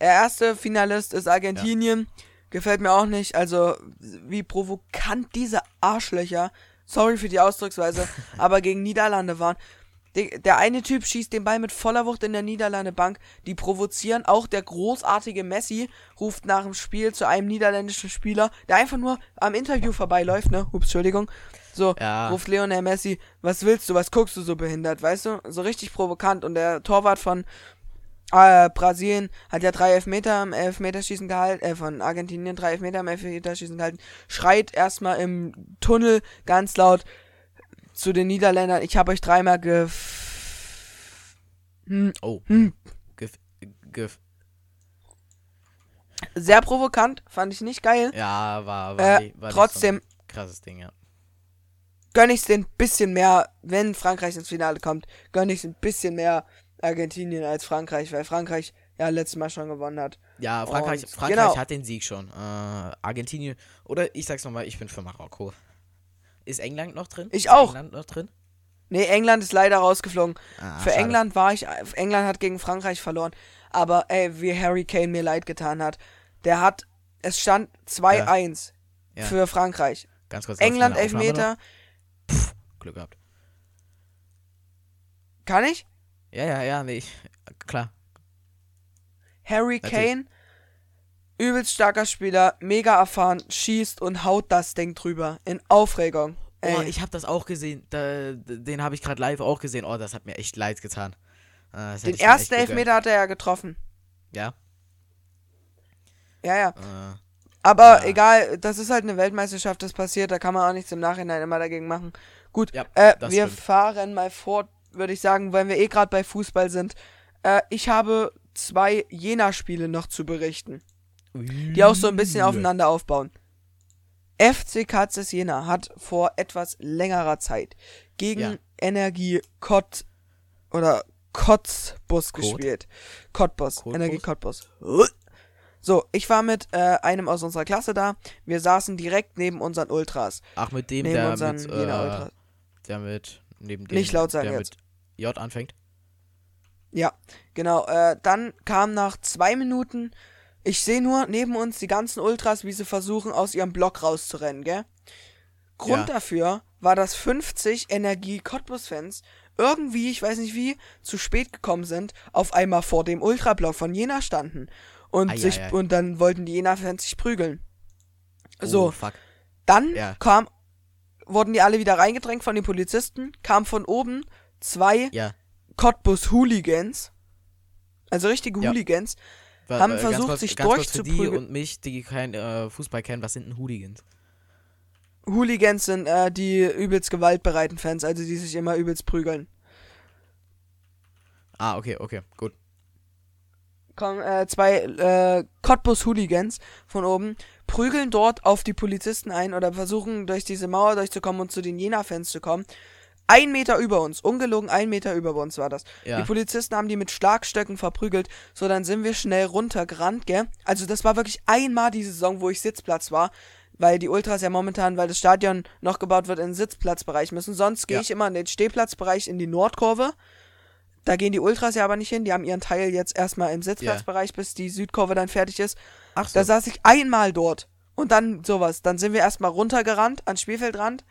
Der erste Finalist ist Argentinien. Gefällt mir auch nicht. Also, wie provokant diese Arschlöcher, sorry für die Ausdrucksweise, aber gegen Niederlande waren. Der, eine Typ schießt den Ball mit voller Wucht in der Niederlande Bank. Die provozieren. Auch der großartige Messi ruft nach dem Spiel zu einem niederländischen Spieler, der einfach nur am Interview vorbeiläuft, ne? Ups, Entschuldigung. So, Ja. ruft Lionel Messi, was willst du, was guckst du so behindert, weißt du? So richtig provokant. Und der Torwart von äh, Brasilien hat ja drei Elfmeter im Elfmeterschießen gehalten, äh, von Argentinien drei Elfmeter im Elfmeterschießen gehalten, schreit erstmal im Tunnel ganz laut zu den Niederländern, ich habe euch dreimal ge... Hm, Oh. Hm. Gef, gef, sehr provokant, fand ich nicht geil. ja, war, war, Äh, war trotzdem so ein krasses Ding, ja. gönn ich's den bisschen mehr, wenn Frankreich ins Finale kommt, gönn ich's ein bisschen mehr Argentinien als Frankreich, weil Frankreich ja letztes Mal schon gewonnen hat. Ja, Frankreich, Und- Frankreich genau. hat den Sieg schon. Äh, Argentinien, oder ich sag's nochmal, ich bin für Marokko. Ist England noch drin? Ich Ist auch. England noch drin? Nee, England ist leider rausgeflogen. Ah, Für schade. England war ich, England hat gegen Frankreich verloren. Aber ey, wie Harry Kane mir leid getan hat. Der hat, es stand 2-1 Ja. für Frankreich. Ganz kurz. England Elfmeter, noch? Glück gehabt. kann ich? Ja, ja, ja, nee, ich, klar. Harry. Kane, übelst starker Spieler, mega erfahren, schießt und haut das Ding drüber. In Aufregung. Oh, Ey, ich habe das auch gesehen. Da, den habe ich gerade live auch gesehen. Oh, das hat mir echt leid getan. Das hätte den ersten. Elfmeter hat er ja getroffen. Ja. Ja, ja. Äh, Aber Ja. egal, das ist halt eine Weltmeisterschaft, das passiert, da kann man auch nichts im Nachhinein immer dagegen machen. Gut, Ja, äh, wir stimmt. fahren mal fort, würde ich sagen, weil wir eh gerade bei Fußball sind. Äh, ich habe zwei Jena-Spiele noch zu berichten, die auch so ein bisschen aufeinander aufbauen. FC Katzes Jena hat vor etwas längerer Zeit gegen Ja. Energie Kott oder Kotzbus Kot? gespielt. Cottbus, Cottbus? Energie Cottbus. So, ich war mit äh, einem aus unserer Klasse da. Wir saßen direkt neben unseren Ultras. Ach, mit dem, Neben der unseren mit, äh, Ultras. der mit, neben dem, Nicht laut sagen jetzt. J anfängt. Ja, genau. Äh, dann kam nach zwei Minuten, ich sehe nur neben uns die ganzen Ultras, wie sie versuchen, aus ihrem Block rauszurennen, gell? Grund Ja. dafür war, dass 50 Energie Cottbus-Fans irgendwie, ich weiß nicht wie, zu spät gekommen sind, auf einmal vor dem Ultrablock von Jena standen. Und Ei, sich, ei, ei. und dann wollten die Jena-Fans sich prügeln. So, Oh, fuck. dann Ja. kam, wurden die alle wieder reingedrängt von den Polizisten, kam von oben zwei Ja. Cottbus Hooligans, also richtige Ja. Hooligans, Wa- haben äh, versucht, kurz- sich durchzuprügeln. und mich, die kein äh, Fußball kennen, was sind denn Hooligans? Hooligans sind äh, die übelst gewaltbereiten Fans, also die sich immer übelst prügeln. Ah, okay, okay, gut. Kommen äh, zwei äh, Cottbus Hooligans von oben, prügeln dort auf die Polizisten ein oder versuchen durch diese Mauer durchzukommen und zu den Jena-Fans zu kommen. Ein Meter über uns, ungelogen ein Meter über uns war das. Ja. Die Polizisten haben die mit Schlagstöcken verprügelt, so dann sind wir schnell runtergerannt, gell? Also das war wirklich einmal die Saison, wo ich Sitzplatz war, weil die Ultras ja momentan, weil das Stadion noch gebaut wird, in den Sitzplatzbereich müssen. Sonst gehe Ja. ich immer in den Stehplatzbereich in die Nordkurve. Da gehen die Ultras ja aber nicht hin, die haben ihren Teil jetzt erstmal im Sitzplatzbereich, bis die Südkurve dann fertig ist. Ach so. Da saß ich einmal dort. Und dann sowas. Dann sind wir erstmal runtergerannt ans Spielfeldrand.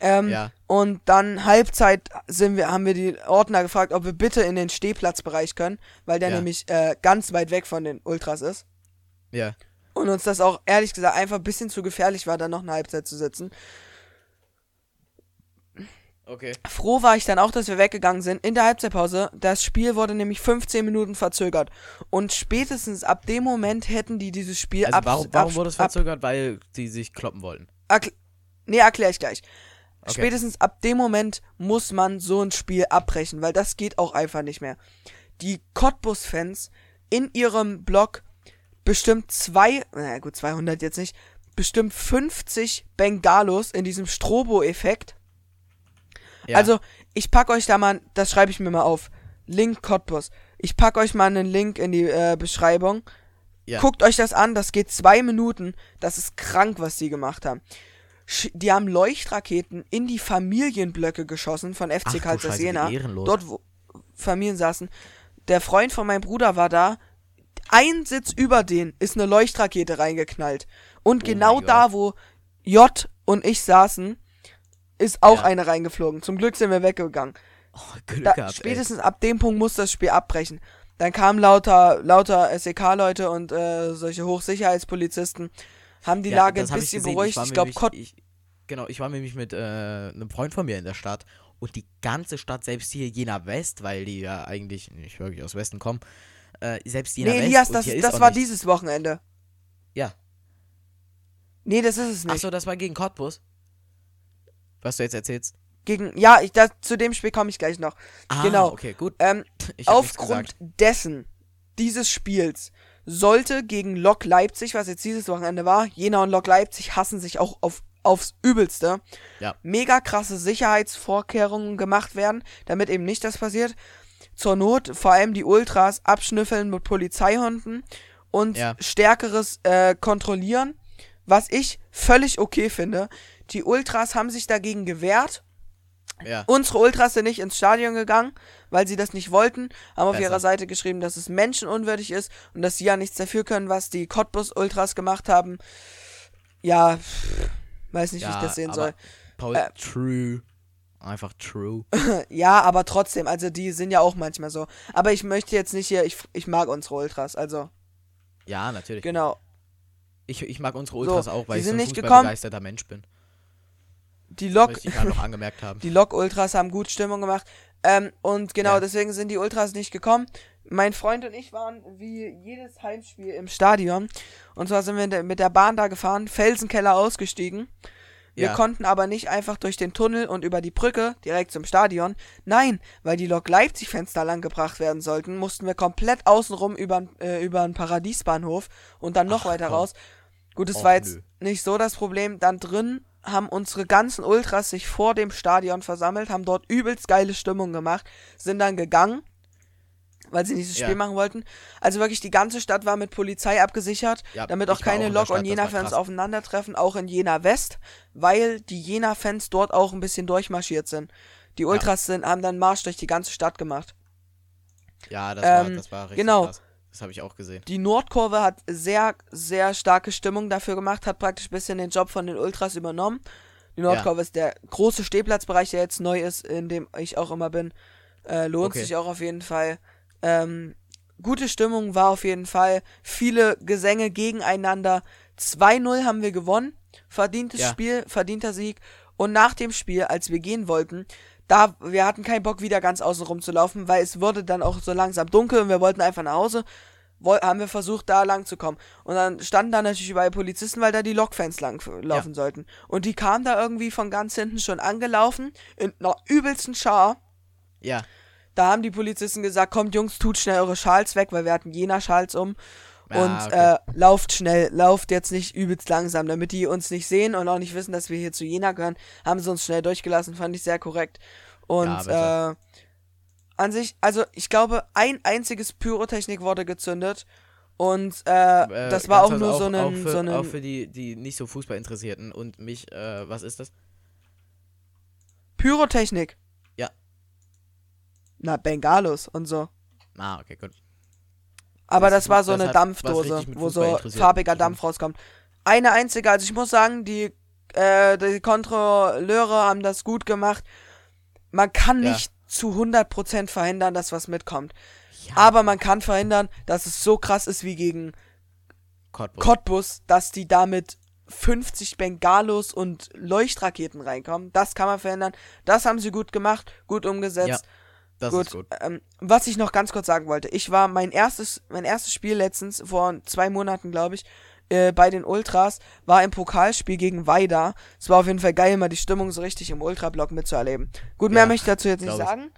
Ähm, Ja. Und dann Halbzeit sind wir, haben wir die Ordner gefragt, ob wir bitte in den Stehplatzbereich können, weil der Ja. nämlich äh, ganz weit weg von den Ultras ist. ja. Und uns das auch ehrlich gesagt einfach ein bisschen zu gefährlich war, da noch eine Halbzeit zu sitzen. Okay. Froh war ich dann auch, dass wir weggegangen sind. In der Halbzeitpause, das Spiel wurde nämlich 15 Minuten verzögert. Und spätestens ab dem Moment hätten die dieses Spiel Also ab, warum, warum ab, wurde es ab, verzögert? Weil die sich kloppen wollten. Erkl nee, erkläre ich gleich. Okay. Spätestens ab dem Moment muss man so ein Spiel abbrechen, weil das geht auch einfach nicht mehr. Die Cottbus-Fans in ihrem Blog bestimmt zwei, naja gut, 200 jetzt nicht, bestimmt 50 Bengalos in diesem Strobo-Effekt. Ja. Also, ich pack euch da mal, das schreibe ich mir mal auf. Link Cottbus. Ich pack euch mal einen Link in die äh, Beschreibung. Ja. Guckt euch das an, das geht zwei Minuten. Das ist krank, was die gemacht haben. Die haben Leuchtraketen in die Familienblöcke geschossen von FC Karlsruhe Jena. Dort, wo Familien saßen. Der Freund von meinem Bruder war da. Ein Sitz über den ist eine Leuchtrakete reingeknallt. Und Oh genau da, wo J und ich saßen, ist auch Ja. eine reingeflogen. Zum Glück sind wir weggegangen. Oh, Glück Da, gehabt, ey. spätestens ab dem Punkt muss das Spiel abbrechen. Dann kamen lauter, lauter SEK-Leute und äh, solche Hochsicherheitspolizisten, haben die Ja, Lage ein bisschen beruhigt. war Ich, glaube, ich, Genau, ich war nämlich mit äh, einem Freund von mir in der Stadt und die ganze Stadt, selbst hier Jena West, weil die ja eigentlich nicht wirklich aus Westen kommen, äh, selbst Jena Nee, West. Elias, und das, das war nicht- dieses Wochenende. Ja. Nee, das ist es nicht. Achso, das war gegen Cottbus. Was du jetzt erzählst. Gegen, ja, ich, das, zu dem Spiel komme ich gleich noch. Ah, genau. okay, gut. Ähm, nichts aufgrund dessen, dieses Spiels, sollte gegen Lok Leipzig, was jetzt dieses Wochenende war, Jena und Lok Leipzig hassen sich auch auf, aufs Übelste. Ja. Mega krasse Sicherheitsvorkehrungen gemacht werden, damit eben nicht das passiert. Zur Not vor allem die Ultras abschnüffeln mit Polizeihunden und Ja. stärkeres äh, kontrollieren, was ich völlig okay finde. Die Ultras haben sich dagegen gewehrt. Ja. Unsere Ultras sind nicht ins Stadion gegangen, weil sie das nicht wollten, haben auf Besser. ihrer Seite geschrieben, dass es menschenunwürdig ist und dass sie ja nichts dafür können, was die Cottbus-Ultras gemacht haben. Ja, pff, weiß nicht, wie ich das sehen soll. Paul, Äh, true. Einfach true. Ja, aber trotzdem, also die sind ja auch manchmal so. Aber ich möchte jetzt nicht hier, ich, ich mag unsere Ultras, also Ja, natürlich. genau. Ich, ich mag unsere Ultras auch, weil die ich so ein fußballbegeisterter Mensch bin. Die Lok, gerade noch angemerkt haben. Die Lok-Ultras haben gut Stimmung gemacht. Ähm, und genau Ja. deswegen sind die Ultras nicht gekommen. Mein Freund und ich waren wie jedes Heimspiel im Stadion. Und zwar sind wir mit der Bahn da gefahren, Felsenkeller ausgestiegen. Wir Ja. konnten aber nicht einfach durch den Tunnel und über die Brücke direkt zum Stadion. Nein, weil die Lok Leipzig-Fans da lang gebracht werden sollten, mussten wir komplett außenrum über, äh, über einen Paradiesbahnhof und dann noch Ach, weiter komm. raus. Gut, es war jetzt nö. nicht so das Problem. Dann drin haben unsere ganzen Ultras sich vor dem Stadion versammelt, haben dort übelst geile Stimmung gemacht, sind dann gegangen, weil sie dieses Ja. Spiel machen wollten. Also wirklich die ganze Stadt war mit Polizei abgesichert, Ja, damit auch war keine auch Lok- und Stadt, das war Jena-Fans aufeinandertreffen, auch in Jena West, weil die Jena-Fans dort auch ein bisschen durchmarschiert sind. Die Ultras sind, haben dann Marsch durch die ganze Stadt gemacht. Ja, das, war, Ähm, das war richtig genau. krass. Das habe ich auch gesehen. Die Nordkurve hat sehr, sehr starke Stimmung dafür gemacht, hat praktisch ein bisschen den Job von den Ultras übernommen. Die Nordkurve ist der große Stehplatzbereich, der jetzt neu ist, in dem ich auch immer bin. Äh, lohnt Okay. sich auch auf jeden Fall. Ähm, gute Stimmung war auf jeden Fall. Viele Gesänge gegeneinander. 2-0 haben wir gewonnen. Verdientes Ja. Spiel, verdienter Sieg. Und nach dem Spiel, als wir gehen wollten, da, wir hatten keinen Bock, wieder ganz außen rum zu laufen, weil es wurde dann auch so langsam dunkel und wir wollten einfach nach Hause. Woll, haben wir versucht, da lang zu kommen. Und dann standen da natürlich überall Polizisten, weil da die Lokfans lang laufen sollten. Und die kamen da irgendwie von ganz hinten schon angelaufen, in einer übelsten Schar. Ja, Da haben die Polizisten gesagt, kommt Jungs, tut schnell eure Schals weg, weil wir hatten Jena-Schals um. Ah, und okay. äh, lauft schnell, lauft jetzt nicht übelst langsam, damit die uns nicht sehen und auch nicht wissen, dass wir hier zu Jena gehören, haben sie uns schnell durchgelassen, fand ich sehr korrekt. Und Ja, äh, an sich, also ich glaube, ein einziges Pyrotechnik wurde gezündet und äh, Äh, das war auch nur kurz, so auch ein, für, so Auch ein für die, die nicht so Fußball interessierten und mich, äh, was ist das? Pyrotechnik. Na, Bengalos und so. Ah, okay, gut. Aber Das- das, war so eine Dampfdose, wo so farbiger. Dampf rauskommt. Eine einzige, also ich muss sagen, die, äh, die Kontrolleure haben das gut gemacht. Man kann Ja. nicht zu 100% verhindern, dass was mitkommt. Ja, Aber man kann verhindern, dass es so krass ist wie gegen Cottbus. Cottbus, dass die damit 50 Bengalos und Leuchtraketen reinkommen. Das kann man verhindern. Das haben sie gut gemacht, gut umgesetzt. Ja, das gut. ist gut. Ähm, was ich noch ganz kurz sagen wollte, ich war mein erstes, mein erstes Spiel letztens, vor zwei Monaten, glaube ich, äh, bei den Ultras, war im Pokalspiel gegen Weida. Es war auf jeden Fall geil, mal die Stimmung so richtig im Ultrablock mitzuerleben. Gut, mehr Ja, möchte ich dazu jetzt nicht glaub ich. sagen.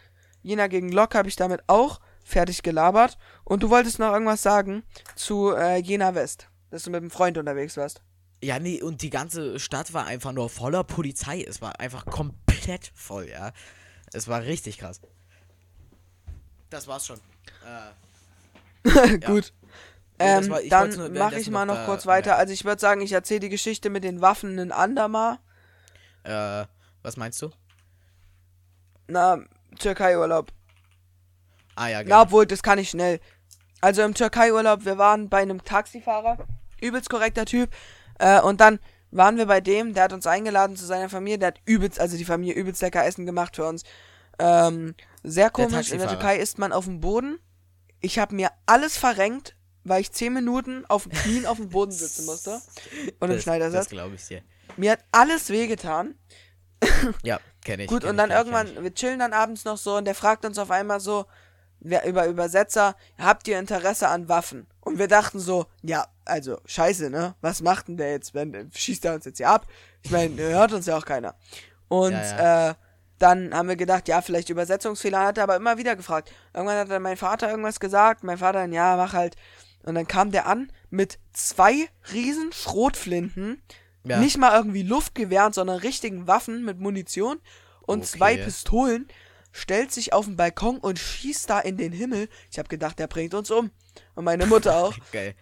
Jena gegen Lok habe ich damit auch fertig gelabert. Und du wolltest noch irgendwas sagen zu äh, Jena West, dass du mit einem Freund unterwegs warst. Ja, nee, und die ganze Stadt war einfach nur voller Polizei. Es war einfach komplett voll, ja. Es war richtig krass. Das war's schon. Äh, Gut. Nee, das Ähm, war- dann mache ich mal noch noch kurz weiter. merken. Also ich würde sagen, ich erzähle die Geschichte mit den Waffen ein andermal. äh, was meinst du? Na, Türkei-Urlaub. Ah ja, Na, genau. obwohl, das kann ich schnell. Also im Türkei-Urlaub, wir waren bei einem Taxifahrer, übelst korrekter Typ. Äh, und dann waren wir bei dem, der hat uns eingeladen zu seiner Familie, der hat übelst, also die Familie übelst lecker Essen gemacht für uns. Ähm, sehr komisch, in der. Türkei isst man auf dem Boden. Ich habe mir alles verrenkt, weil ich 10 Minuten auf den Knien auf dem Boden sitzen musste. Und im das, Schneidersitz. das glaube ich dir. Mir hat alles wehgetan. Ja, kenne ich. Gut, kenn und dann ich, irgendwann, ich. wir chillen dann abends noch so und der fragt uns auf einmal so, wer, über Übersetzer, habt ihr Interesse an Waffen? Und wir dachten so, ja, also, scheiße, ne? Was macht denn der jetzt, wenn, schießt er uns jetzt hier ab? Ich meine, hört uns ja auch keiner. Und, Ja, äh, dann haben wir gedacht, ja, vielleicht Übersetzungsfehler, hat er aber immer wieder gefragt. Irgendwann hat dann mein Vater irgendwas gesagt, mein Vater dann, ja, mach halt. Und dann kam der an mit zwei riesen Schrotflinten, Ja. nicht mal irgendwie Luftgewehren, sondern richtigen Waffen mit Munition und Okay. zwei Pistolen, stellt sich auf den Balkon und schießt da in den Himmel. Ich habe gedacht, der bringt uns um. Und meine Mutter auch. Geil.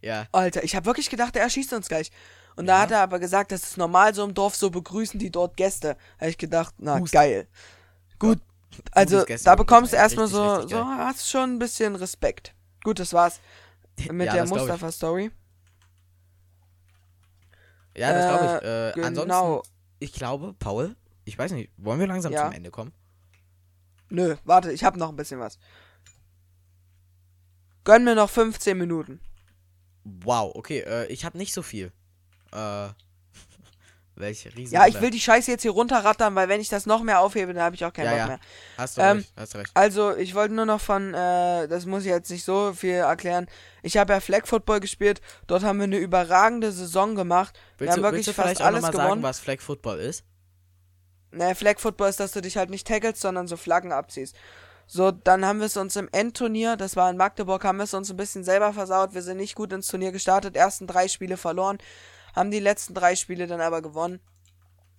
Ja, Alter, ich habe wirklich gedacht, er erschießt uns gleich. Und da hat er aber gesagt, das ist normal so im Dorf, so begrüßen die dort Gäste. Habe ich gedacht, na Hust. geil. Gut, also Gutes Gäste- da bekommst du ja, erstmal richtig, so, richtig so, hast schon ein bisschen Respekt. Gut, das war's mit ja, der. Mustafa-Story. Ja, das glaube ich. Äh, genau. Ansonsten, ich glaube, Paul, ich weiß nicht, wollen wir langsam Ja. zum Ende kommen? Nö, warte, ich habe noch ein bisschen was. Gönn mir noch 15 Minuten. Wow, okay, äh, ich habe nicht so viel. Äh, Welche riesen Ja, ich will die Scheiße jetzt hier runterrattern, weil wenn ich das noch mehr aufhebe, dann habe ich auch keinen Ja, Bock ja. mehr. Hast du Ähm, recht, hast recht. Also, ich wollte nur noch von, äh, das muss ich jetzt nicht so viel erklären. Ich habe ja Flag Football gespielt. Dort haben wir eine überragende Saison gemacht. wir Willst haben du, wirklich willst du fast vielleicht auch alles nochmal gewonnen. sagen, was Flag Football ist? Naja, Flag Football ist, dass du dich halt nicht tackelst, sondern so Flaggen abziehst. So, dann haben wir es uns im Endturnier, das war in Magdeburg, haben wir es uns ein bisschen selber versaut. Wir sind nicht gut ins Turnier gestartet, ersten drei Spiele verloren, haben die letzten drei Spiele dann aber gewonnen.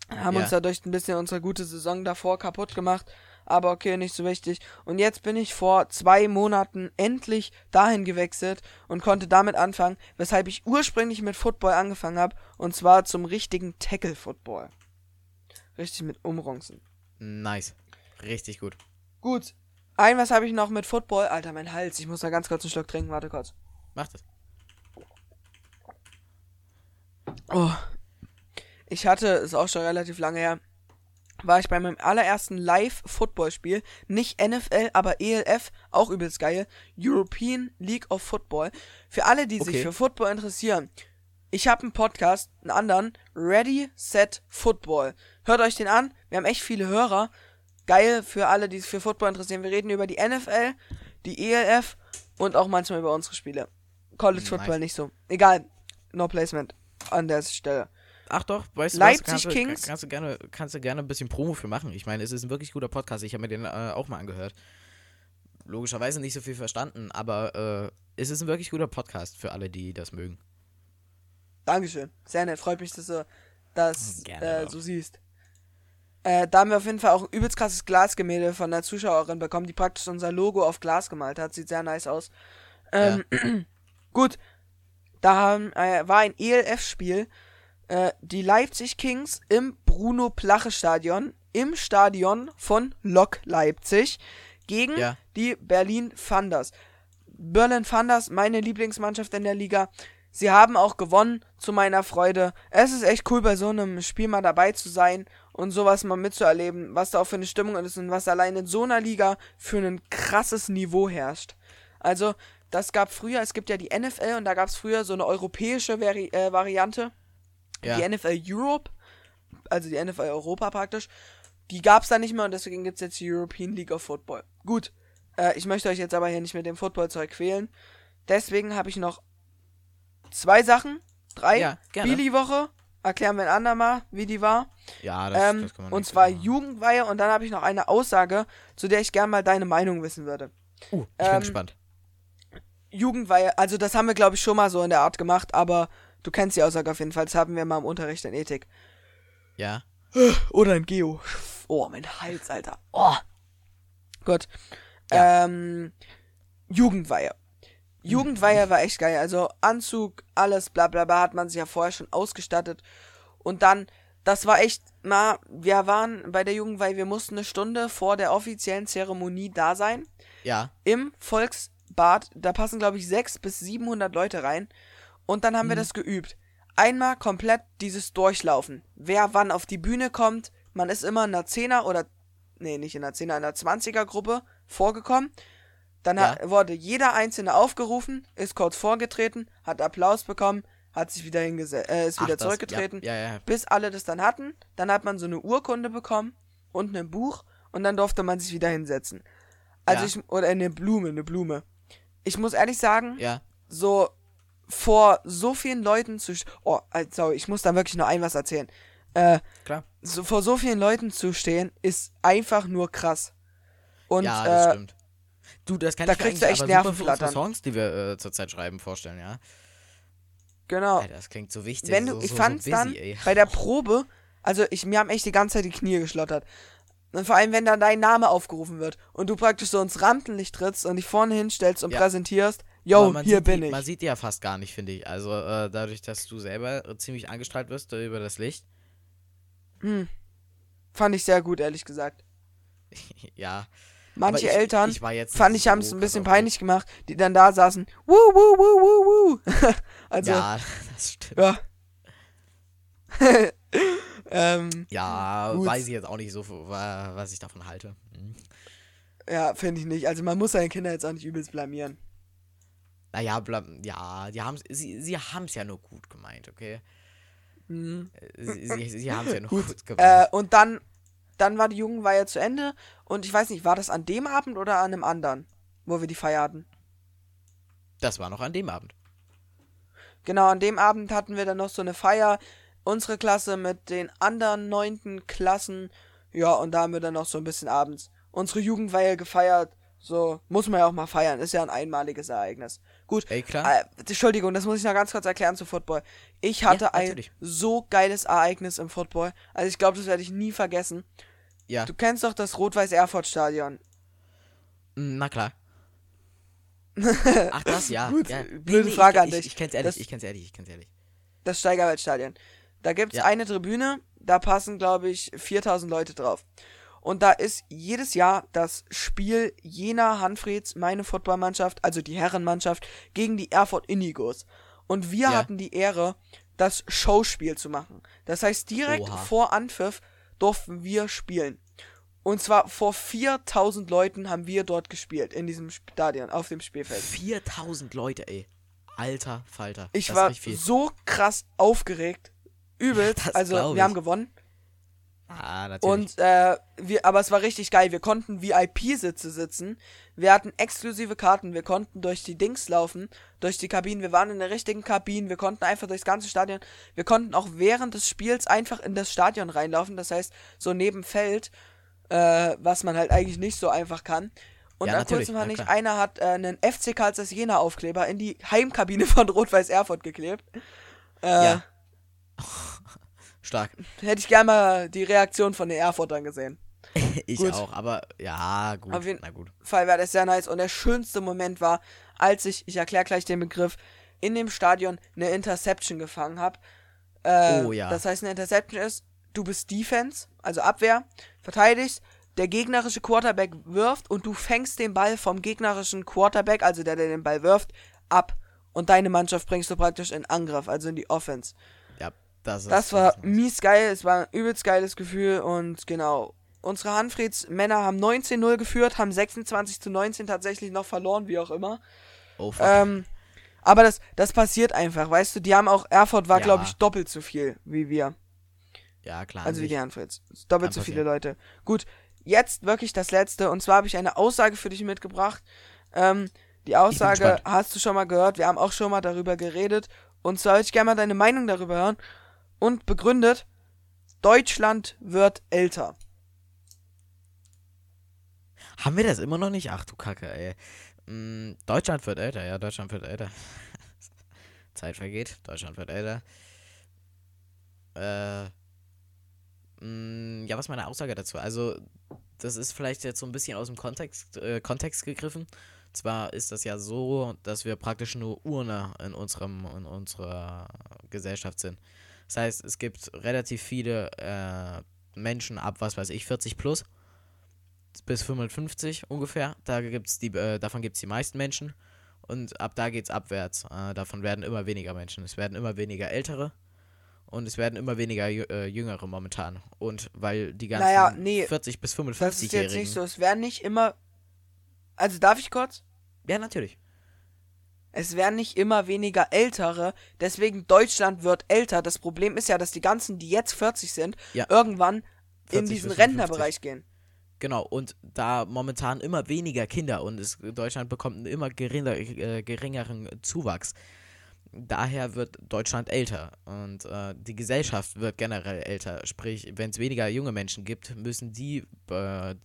Haben Ja. uns dadurch ein bisschen unsere gute Saison davor kaputt gemacht. Aber okay, nicht so wichtig. Und jetzt bin ich vor zwei Monaten endlich dahin gewechselt und konnte damit anfangen, weshalb ich ursprünglich mit Football angefangen habe. Und zwar zum richtigen Tackle-Football. Richtig mit Umronzen. Nice. Richtig gut. Gut. Ein was habe ich noch mit Football. Alter, mein Hals. Ich muss da ganz kurz einen Schluck trinken. Warte kurz. Mach das. Oh. Ich hatte, ist auch schon relativ lange her, war ich bei meinem allerersten Live-Football-Spiel. Nicht NFL, aber ELF, auch übelst geil. European League of Football. Für alle, die sich Okay. für Football interessieren. Ich habe einen Podcast, einen anderen, Ready, Set, Football. Hört euch den an. Wir haben echt viele Hörer. Geil für alle, die sich für Football interessieren. Wir reden über die NFL, die ELF und auch manchmal über unsere Spiele. College Nice. Football nicht so. Egal. No placement an der Stelle. Ach doch, weißt du Leipzig? Kannst Kings. Kannst du, gerne, kannst du gerne ein bisschen Promo für machen. Ich meine, es ist ein wirklich guter Podcast. Ich habe mir den äh, auch mal angehört. Logischerweise nicht so viel verstanden, aber äh, es ist ein wirklich guter Podcast für alle, die das mögen. Dankeschön. Sehr nett. Freut mich, dass du das Gerne äh, so siehst. Äh, da haben wir auf jeden Fall auch ein übelst krasses Glasgemälde von der Zuschauerin bekommen, die praktisch unser Logo auf Glas gemalt hat. Sieht sehr nice aus. Ähm, gut. Da haben, äh, war ein ELF-Spiel. Äh, die Leipzig Kings im Bruno Plache Stadion. Im Stadion von Lok Leipzig. Gegen Ja. die Berlin Thunders. Berlin Thunders, meine Lieblingsmannschaft in der Liga. Sie haben auch gewonnen, zu meiner Freude. Es ist echt cool, bei so einem Spiel mal dabei zu sein und sowas mal mitzuerleben, was da auch für eine Stimmung ist und was allein in so einer Liga für ein krasses Niveau herrscht. Also, das gab früher, es gibt ja die NFL und da gab es früher so eine europäische Vari äh, Variante, Ja. die NFL Europe, also die NFL Europa praktisch. Die gab es da nicht mehr und deswegen gibt es jetzt die European League of Football. Gut, äh, ich möchte euch jetzt aber hier nicht mit dem Footballzeug quälen. Deswegen habe ich noch zwei Sachen. Drei. Ja, gerne. Billy-Woche. Erklären wir ein andermal, wie die war. Ja, das, ähm, das kann man und zwar machen. Jugendweihe. Und dann habe ich noch eine Aussage, zu der ich gerne mal deine Meinung wissen würde. Uh, ich ähm, bin gespannt. Jugendweihe, also das haben wir, glaube ich, schon mal so in der Art gemacht, aber du kennst die Aussage auf jeden Fall. Das haben wir mal im Unterricht in Ethik. Ja. Oder in Geo. Oh, mein Hals, Alter. Oh. Gut. Ja. Ähm, Jugendweihe. Jugendweihe war echt geil. Also Anzug, alles, bla bla bla, hat man sich ja vorher schon ausgestattet. Und dann, das war echt, na, wir waren bei der Jugendweihe, wir mussten eine Stunde vor der offiziellen Zeremonie da sein. Ja. Im Volksbad. Da passen, glaube ich, 600 bis 700 Leute rein. Und dann haben wir das geübt. Einmal komplett dieses Durchlaufen. Wer wann auf die Bühne kommt. Man ist immer in einer 10er oder, nee, nicht in einer 10er, in einer 20er Gruppe vorgekommen. Dann Ja. hat, wurde jeder Einzelne aufgerufen, ist kurz vorgetreten, hat Applaus bekommen, hat sich wieder hingesetzt, äh, ist Ach, wieder das- zurückgetreten, Ja, ja, bis alle das dann hatten. Dann hat man so eine Urkunde bekommen und ein Buch und dann durfte man sich wieder hinsetzen. Also ich, oder eine Blume, eine Blume. Ich muss ehrlich sagen, Ja. so vor so vielen Leuten zu, st- oh, äh, sorry, ich muss da wirklich nur ein was erzählen. Äh, Klar. so, vor so vielen Leuten zu stehen, ist einfach nur krass. Und, ja, das äh, stimmt. Du, das kann da ich kriegst du echt Nervenflattern. Songs, die wir äh, zurzeit schreiben, vorstellen, ja. genau. Alter, das klingt so wichtig. Wenn so, du, so, ich so fand's busy, dann ey. bei der Probe, also ich, mir haben echt die ganze Zeit die Knie geschlottert. Und vor allem, wenn dann dein Name aufgerufen wird und du praktisch so ins Rampenlicht trittst und dich vorne hinstellst und Ja. präsentierst, yo, hier bin die, ich. Man sieht die ja fast gar nicht, finde ich. Also äh, dadurch, dass du selber ziemlich angestrahlt wirst äh, über das Licht. Fand ich sehr gut, ehrlich gesagt. ja. Manche ich- Eltern, ich war jetzt fand ich, haben es ein bisschen auf peinlich gemacht, die dann da saßen, wuh, wuh, wuh, wuh, wuh. also, ja, das stimmt. Ja, ähm, Ja, Gut. weiß ich jetzt auch nicht so, wa- was ich davon halte. Hm. ja finde ich nicht. Also man muss seine Kinder jetzt auch nicht übelst blamieren. Naja, bla, ja, die haben's, sie, sie haben es ja nur gut gemeint, okay? Äh, Sie, sie, sie haben es ja noch gut, Äh, gemacht. und dann, dann war die Jugendweihe zu Ende. Und ich weiß nicht, war das an dem Abend oder an einem anderen, wo wir die Feier hatten? das war noch an dem Abend. Genau, an dem Abend hatten wir dann noch so eine Feier. Unsere Klasse mit den anderen neunten Klassen. Ja, und da haben wir dann noch so ein bisschen abends unsere Jugendweihe gefeiert. So, muss man ja auch mal feiern. Ist ja ein einmaliges Ereignis. Gut. Ey, klar. Äh, Entschuldigung, das muss ich noch ganz kurz erklären zu Football. Ich hatte Ja, ein so geiles Ereignis im Football. Also ich glaube, das werde ich nie vergessen. Ja, Du kennst doch das Rot-Weiß-Erfurt-Stadion. na klar. Ach, das, ja. Gut, ja. blöde Frage ich, an ich, dich. Ich, kenn's ehrlich, Das- ich kenn's ehrlich, ich kenn's ehrlich. das Steigerwaldstadion. Da gibt's Ja. eine Tribüne, da passen, glaube ich, 4000 Leute drauf. Und da ist jedes Jahr das Spiel Jena Hanfrieds, meine Footballmannschaft, also die Herrenmannschaft, gegen die Erfurt Indigos. Und wir Ja. hatten die Ehre, das Showspiel zu machen. Das heißt, direkt Oha. vor Anpfiff durften wir spielen. Und zwar vor 4000 Leuten haben wir dort gespielt, in diesem Stadion, auf dem Spielfeld. 4000 Leute, ey. Alter Falter. Ich das war so krass aufgeregt. Übelst. Das also, wir haben ich. gewonnen. Ah, natürlich. Und äh, wir, aber es war richtig geil. Wir konnten VIP-Sitze sitzen. Wir hatten exklusive Karten. Wir konnten durch die Dings laufen, durch die Kabinen. Wir waren in der richtigen Kabine. Wir konnten einfach durchs ganze Stadion. Wir konnten auch während des Spiels einfach in das Stadion reinlaufen. Das heißt, so neben Feld, äh, was man halt eigentlich nicht so einfach kann. Und Ja, dann natürlich, kurz mal ja, nicht, klar. einer hat äh, einen FC Karls Jena Aufkleber in die Heimkabine von Rot-Weiß Erfurt geklebt. Äh, ja. Stark. Hätte ich gerne mal die Reaktion von den Erfurtern gesehen. Ich Gut. auch, aber ja, gut. Auf jeden- Na gut. Fall war das sehr nice. Und der schönste Moment war, als ich, ich erkläre gleich den Begriff, in dem Stadion eine Interception gefangen habe. Äh, Oh ja. Das heißt, eine Interception ist, du bist Defense, also Abwehr, verteidigst, der gegnerische Quarterback wirft und du fängst den Ball vom gegnerischen Quarterback, also der, der den Ball wirft, ab. Und deine Mannschaft bringst du praktisch in Angriff, also in die Offense. Das. Das war mies geil, es war ein übelst geiles Gefühl und genau. Unsere Hanfrieds Männer haben 19-0 geführt, haben 26 zu 19 tatsächlich noch verloren, wie auch immer. Oh, fuck. Ähm, aber das, das passiert einfach, weißt du, die haben auch, Erfurt war, Ja. glaube ich, doppelt so viel wie wir. ja, klar. Also wie die Hanfrieds. Doppelt so viele. Leute. Gut, jetzt wirklich das letzte und zwar habe ich eine Aussage für dich mitgebracht. Ähm, die Aussage hast du schon mal gehört, wir haben auch schon mal darüber geredet und zwar würde ich gerne mal deine Meinung darüber hören und begründet, Deutschland wird älter. Haben wir das immer noch nicht? Ach du Kacke, ey. Mm, Deutschland wird älter, ja, Deutschland wird älter. Zeit vergeht, Deutschland wird älter. Äh. mm, ja, was ist meine Aussage dazu? Also, das ist vielleicht jetzt so ein bisschen aus dem Kontext, äh, Kontext gegriffen. Zwar ist das ja so, dass wir praktisch nur Urne in unserem, in unserer Gesellschaft sind. Das heißt, es gibt relativ viele äh, Menschen ab, was weiß ich, 40 plus bis 55 ungefähr. Da gibt's die, äh, davon gibt es die meisten Menschen. Und ab da geht's abwärts. Äh, davon werden immer weniger Menschen. Es werden immer weniger Ältere. Und es werden immer weniger äh, Jüngere momentan. Und weil die ganzen Naja, nee, 40 bis Das ist 55-Jährigen. jetzt nicht so, es werden nicht immer. Also darf ich kurz? Ja, natürlich. Es werden nicht immer weniger Ältere, deswegen Deutschland wird älter. Das Problem ist ja, dass die ganzen, die jetzt 40 sind, Ja. irgendwann in 40 diesen bis 55. Rentnerbereich gehen. Genau, und da momentan immer weniger Kinder und es, Deutschland bekommt einen immer geringer, äh, geringeren Zuwachs. Daher wird Deutschland älter und äh, die Gesellschaft wird generell älter. Sprich, wenn es weniger junge Menschen gibt, müssen die, äh,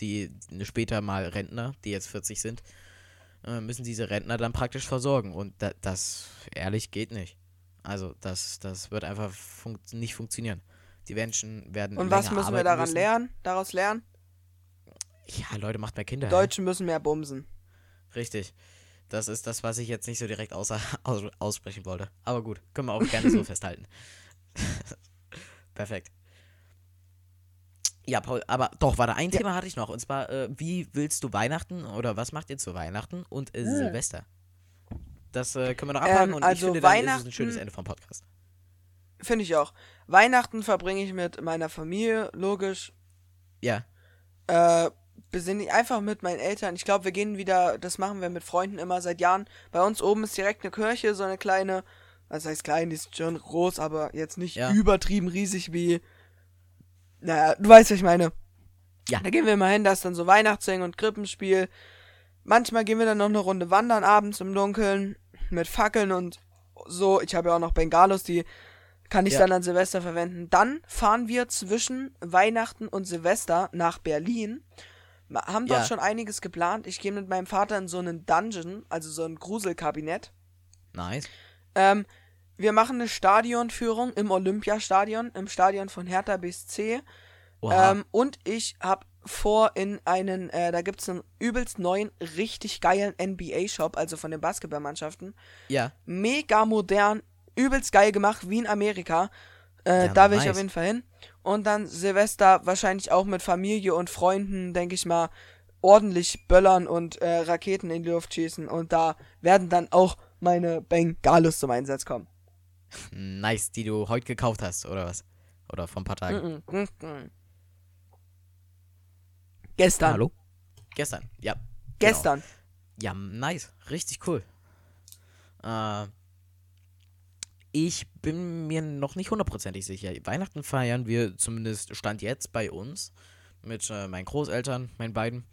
die später mal Rentner, die jetzt 40 sind, müssen diese Rentner dann praktisch versorgen. Und da, das, ehrlich, geht nicht. Also, das, das wird einfach fun nicht funktionieren. Die Menschen werden. Und was müssen wir daran müssen. lernen? Daraus lernen? Ja, Leute, macht mehr Kinder. hä? Deutschen müssen mehr bumsen. Richtig. Das ist das, was ich jetzt nicht so direkt außer, aus, aussprechen wollte. Aber gut, können wir auch gerne so festhalten. Perfekt. Ja, Paul, aber doch, warte, ein Ja. Thema hatte ich noch. Und zwar, äh, wie willst du Weihnachten oder was macht ihr zu Weihnachten und äh, Silvester? Das äh, können wir noch abhaken Ähm, und also ich finde, dann ist es ein Weihnachten- schönes Ende vom Podcast. Finde ich auch. Weihnachten verbringe ich mit meiner Familie, logisch. Ja, Äh, besinne ich einfach mit meinen Eltern. Ich glaube, wir gehen wieder, das machen wir mit Freunden immer seit Jahren. Bei uns oben ist direkt eine Kirche, so eine kleine, Also heißt klein, die ist schon groß, aber jetzt nicht Ja. übertrieben riesig wie. Naja, du weißt, was ich meine. Ja. Da gehen wir mal hin, da ist dann so Weihnachtssingen und Krippenspiel. Manchmal gehen wir dann noch eine Runde wandern abends im Dunkeln mit Fackeln und so. Ich habe ja auch noch Bengalos, die kann ich Ja. dann an Silvester verwenden. Dann fahren wir zwischen Weihnachten und Silvester nach Berlin. Haben dort Ja. schon einiges geplant. Ich gehe mit meinem Vater in so einen Dungeon, also so ein Gruselkabinett. Nice. Ähm, wir machen eine Stadionführung im Olympiastadion, im Stadion von Hertha BSC. Ähm, und ich habe vor in einen, äh, da gibt's einen übelst neuen, richtig geilen NBA-Shop, also von den Basketballmannschaften. ja. Mega modern, übelst geil gemacht, wie in Amerika. Äh, Ja, da will ich nice. auf jeden Fall hin. Und dann Silvester wahrscheinlich auch mit Familie und Freunden, denke ich mal, ordentlich böllern und äh, Raketen in die Luft schießen. Und da werden dann auch meine Bengalos zum Einsatz kommen. Nice, die du heute gekauft hast, oder was? Oder vor ein paar Tagen. Mm, mm, mm. Gestern. Hallo? Gestern, ja. Genau. Gestern. Ja, nice. Richtig cool. Äh, ich bin mir noch nicht hundertprozentig sicher. Weihnachten feiern wir zumindest Stand jetzt bei uns. Mit äh, meinen Großeltern, meinen beiden.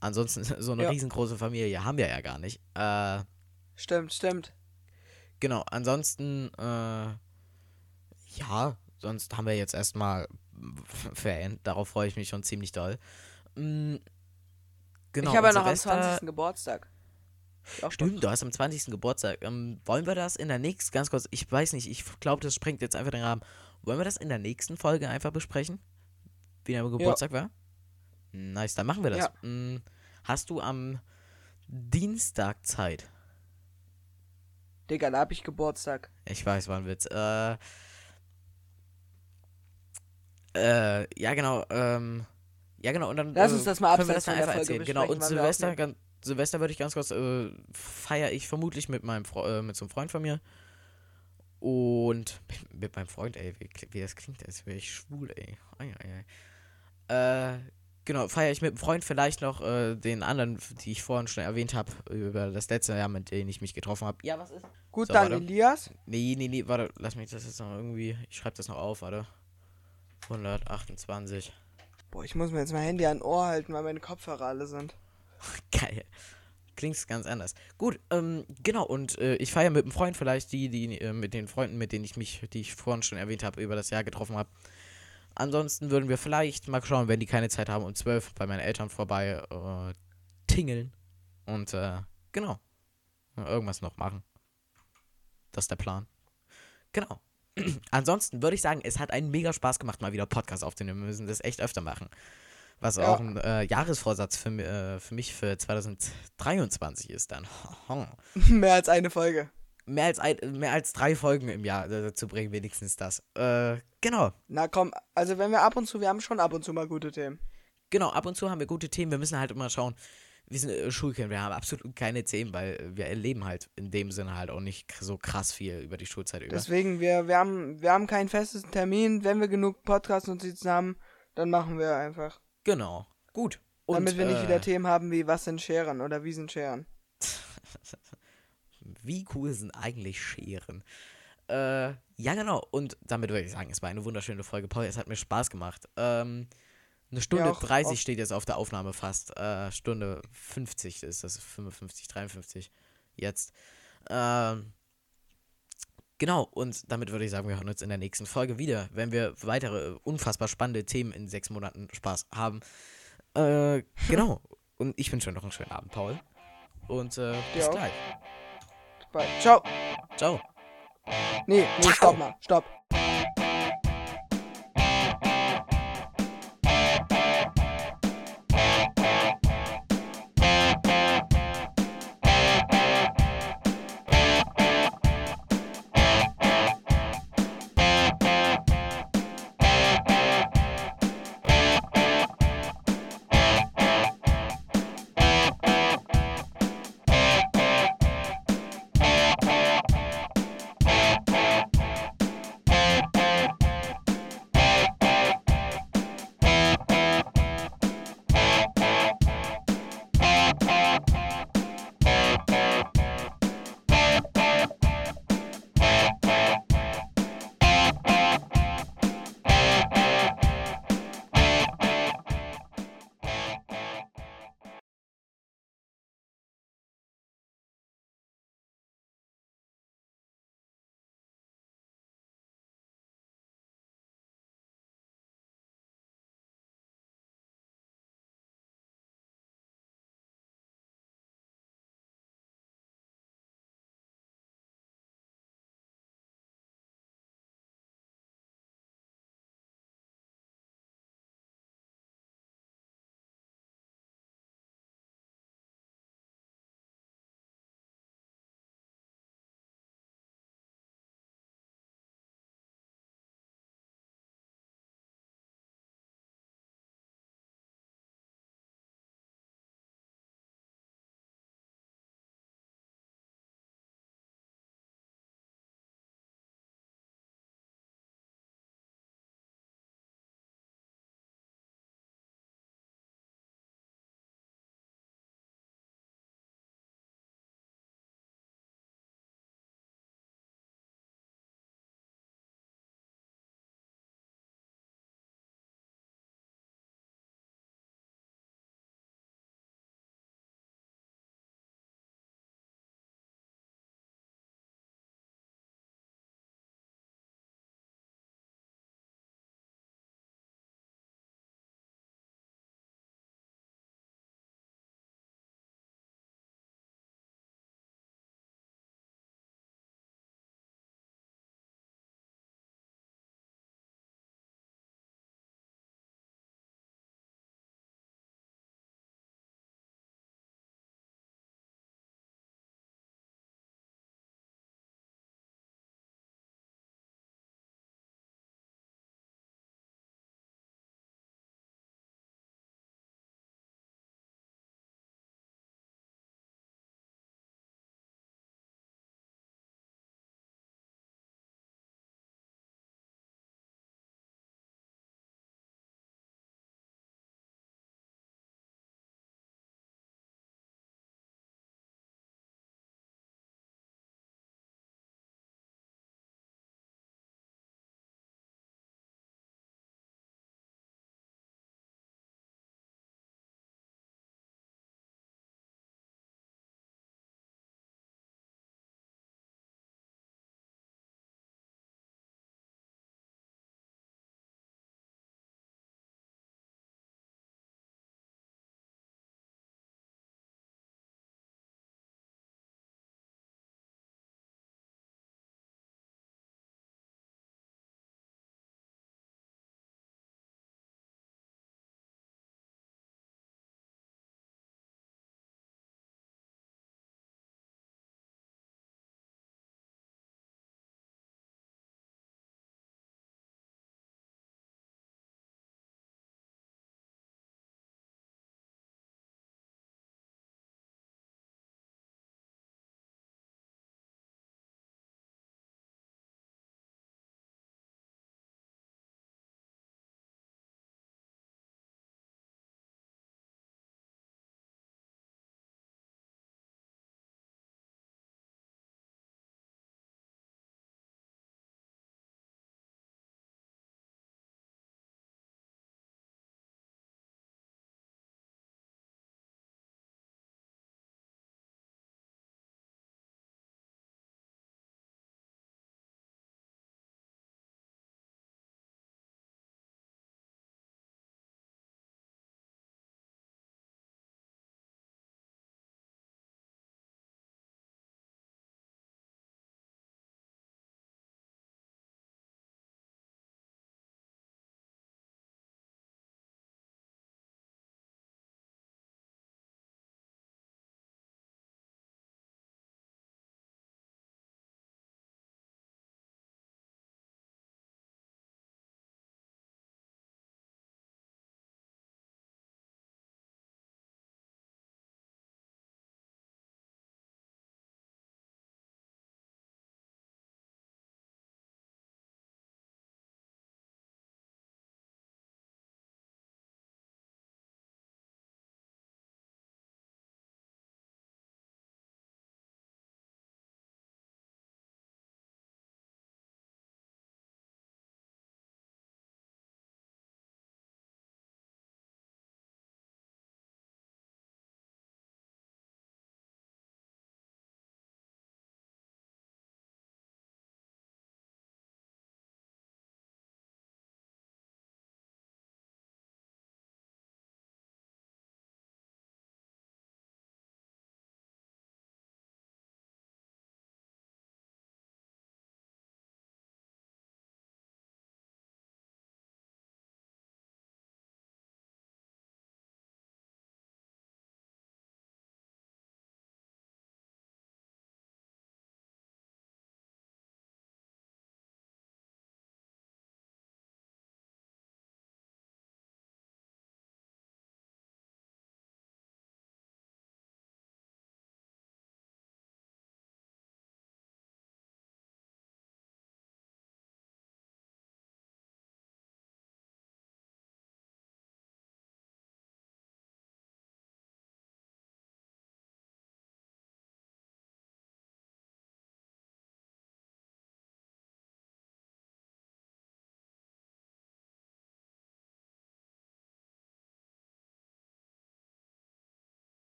Ansonsten so eine Ja. riesengroße Familie haben wir ja gar nicht. Äh, Stimmt, stimmt. Genau, ansonsten, äh, ja, sonst haben wir jetzt erstmal Ferien. Darauf freue ich mich schon ziemlich doll. Mm, genau, ich habe ja noch am Silvester- 20. Geburtstag. Stimmt, du hast am 20. Geburtstag. Ähm, wollen wir das in der nächsten, ganz kurz, ich weiß nicht, ich glaube, das sprengt jetzt einfach den Rahmen. Wollen wir das in der nächsten Folge einfach besprechen? Wie dein Geburtstag war? Nice, dann machen wir das. Ja. Mm, hast du am Dienstag Zeit? Digga, da hab ich Geburtstag. Ich weiß, war ein Witz. Äh, äh, ja, genau, ähm, ja, genau, und dann. Lass äh, uns das mal abseits das von der einfach erzählen. Genau, und Silvester, ganz, Silvester würde ich ganz kurz, äh, feiere ich vermutlich mit meinem Fre äh, mit so einem Freund von mir. Und mit, mit meinem Freund, ey, wie, wie das klingt, als wäre ich schwul, ey. Ei, ei, ei. Äh, genau, feiere ich mit einem Freund vielleicht noch äh, den anderen, die ich vorhin schon erwähnt habe, über das letzte Jahr, mit dem ich mich getroffen habe. Ja, was ist? Gut, So, dann warte. Elias. Nee, nee, nee, warte, lass mich das jetzt noch irgendwie. Ich schreibe das noch auf, warte. 128. Boah, ich muss mir jetzt mein Handy an Ohr halten, weil meine Kopfhörer alle sind. Geil. Klingt ganz anders. Gut, ähm, genau, und äh, ich feiere mit einem Freund vielleicht die, die, äh, mit den Freunden, mit denen ich mich, die ich vorhin schon erwähnt habe, über das Jahr getroffen habe. Ansonsten würden wir vielleicht mal schauen, wenn die keine Zeit haben, um 12 bei meinen Eltern vorbei äh, tingeln. Und äh, genau. Irgendwas noch machen. Das ist der Plan. Genau. Ansonsten würde ich sagen, es hat einen mega Spaß gemacht, mal wieder Podcast aufzunehmen. Wir müssen das echt öfter machen. Was Ja. auch ein äh, Jahresvorsatz für, äh, für mich für 2023 ist dann. Mehr als eine Folge. Mehr, als ein, mehr als drei Folgen im Jahr äh, zu bringen, wenigstens das. Äh, genau. Na komm, also wenn wir ab und zu, wir haben schon ab und zu mal gute Themen. Genau, ab und zu haben wir gute Themen. Wir müssen halt immer schauen. Wir sind äh, Schulkind, wir haben absolut keine Themen, weil äh, wir erleben halt in dem Sinne halt auch nicht so krass viel über die Schulzeit über. Deswegen, wir, wir, haben, wir haben keinen festen Termin. Wenn wir genug Podcast-Notizen haben, dann machen wir einfach. Genau. Gut. Und, Damit wir nicht äh, wieder Themen haben wie was sind Scheren oder wie sind Scheren. Wie cool sind eigentlich Scheren? Äh, ja, genau. Und damit würde ich sagen, es war eine wunderschöne Folge. Paul, es hat mir Spaß gemacht. Ähm, eine Stunde auch, 30 auch. steht jetzt auf der Aufnahme fast. Äh, Stunde 50 ist das. 55, 53 jetzt. Ähm, genau. Und damit würde ich sagen, wir hören uns in der nächsten Folge wieder, wenn wir weitere unfassbar spannende Themen in sechs Monaten Spaß haben. Äh, genau. Und ich wünsche euch noch einen schönen Abend, Paul. Und äh, bis auch. gleich. Bye. Ciao. Ciao. Nee, nee, stopp mal. Stopp.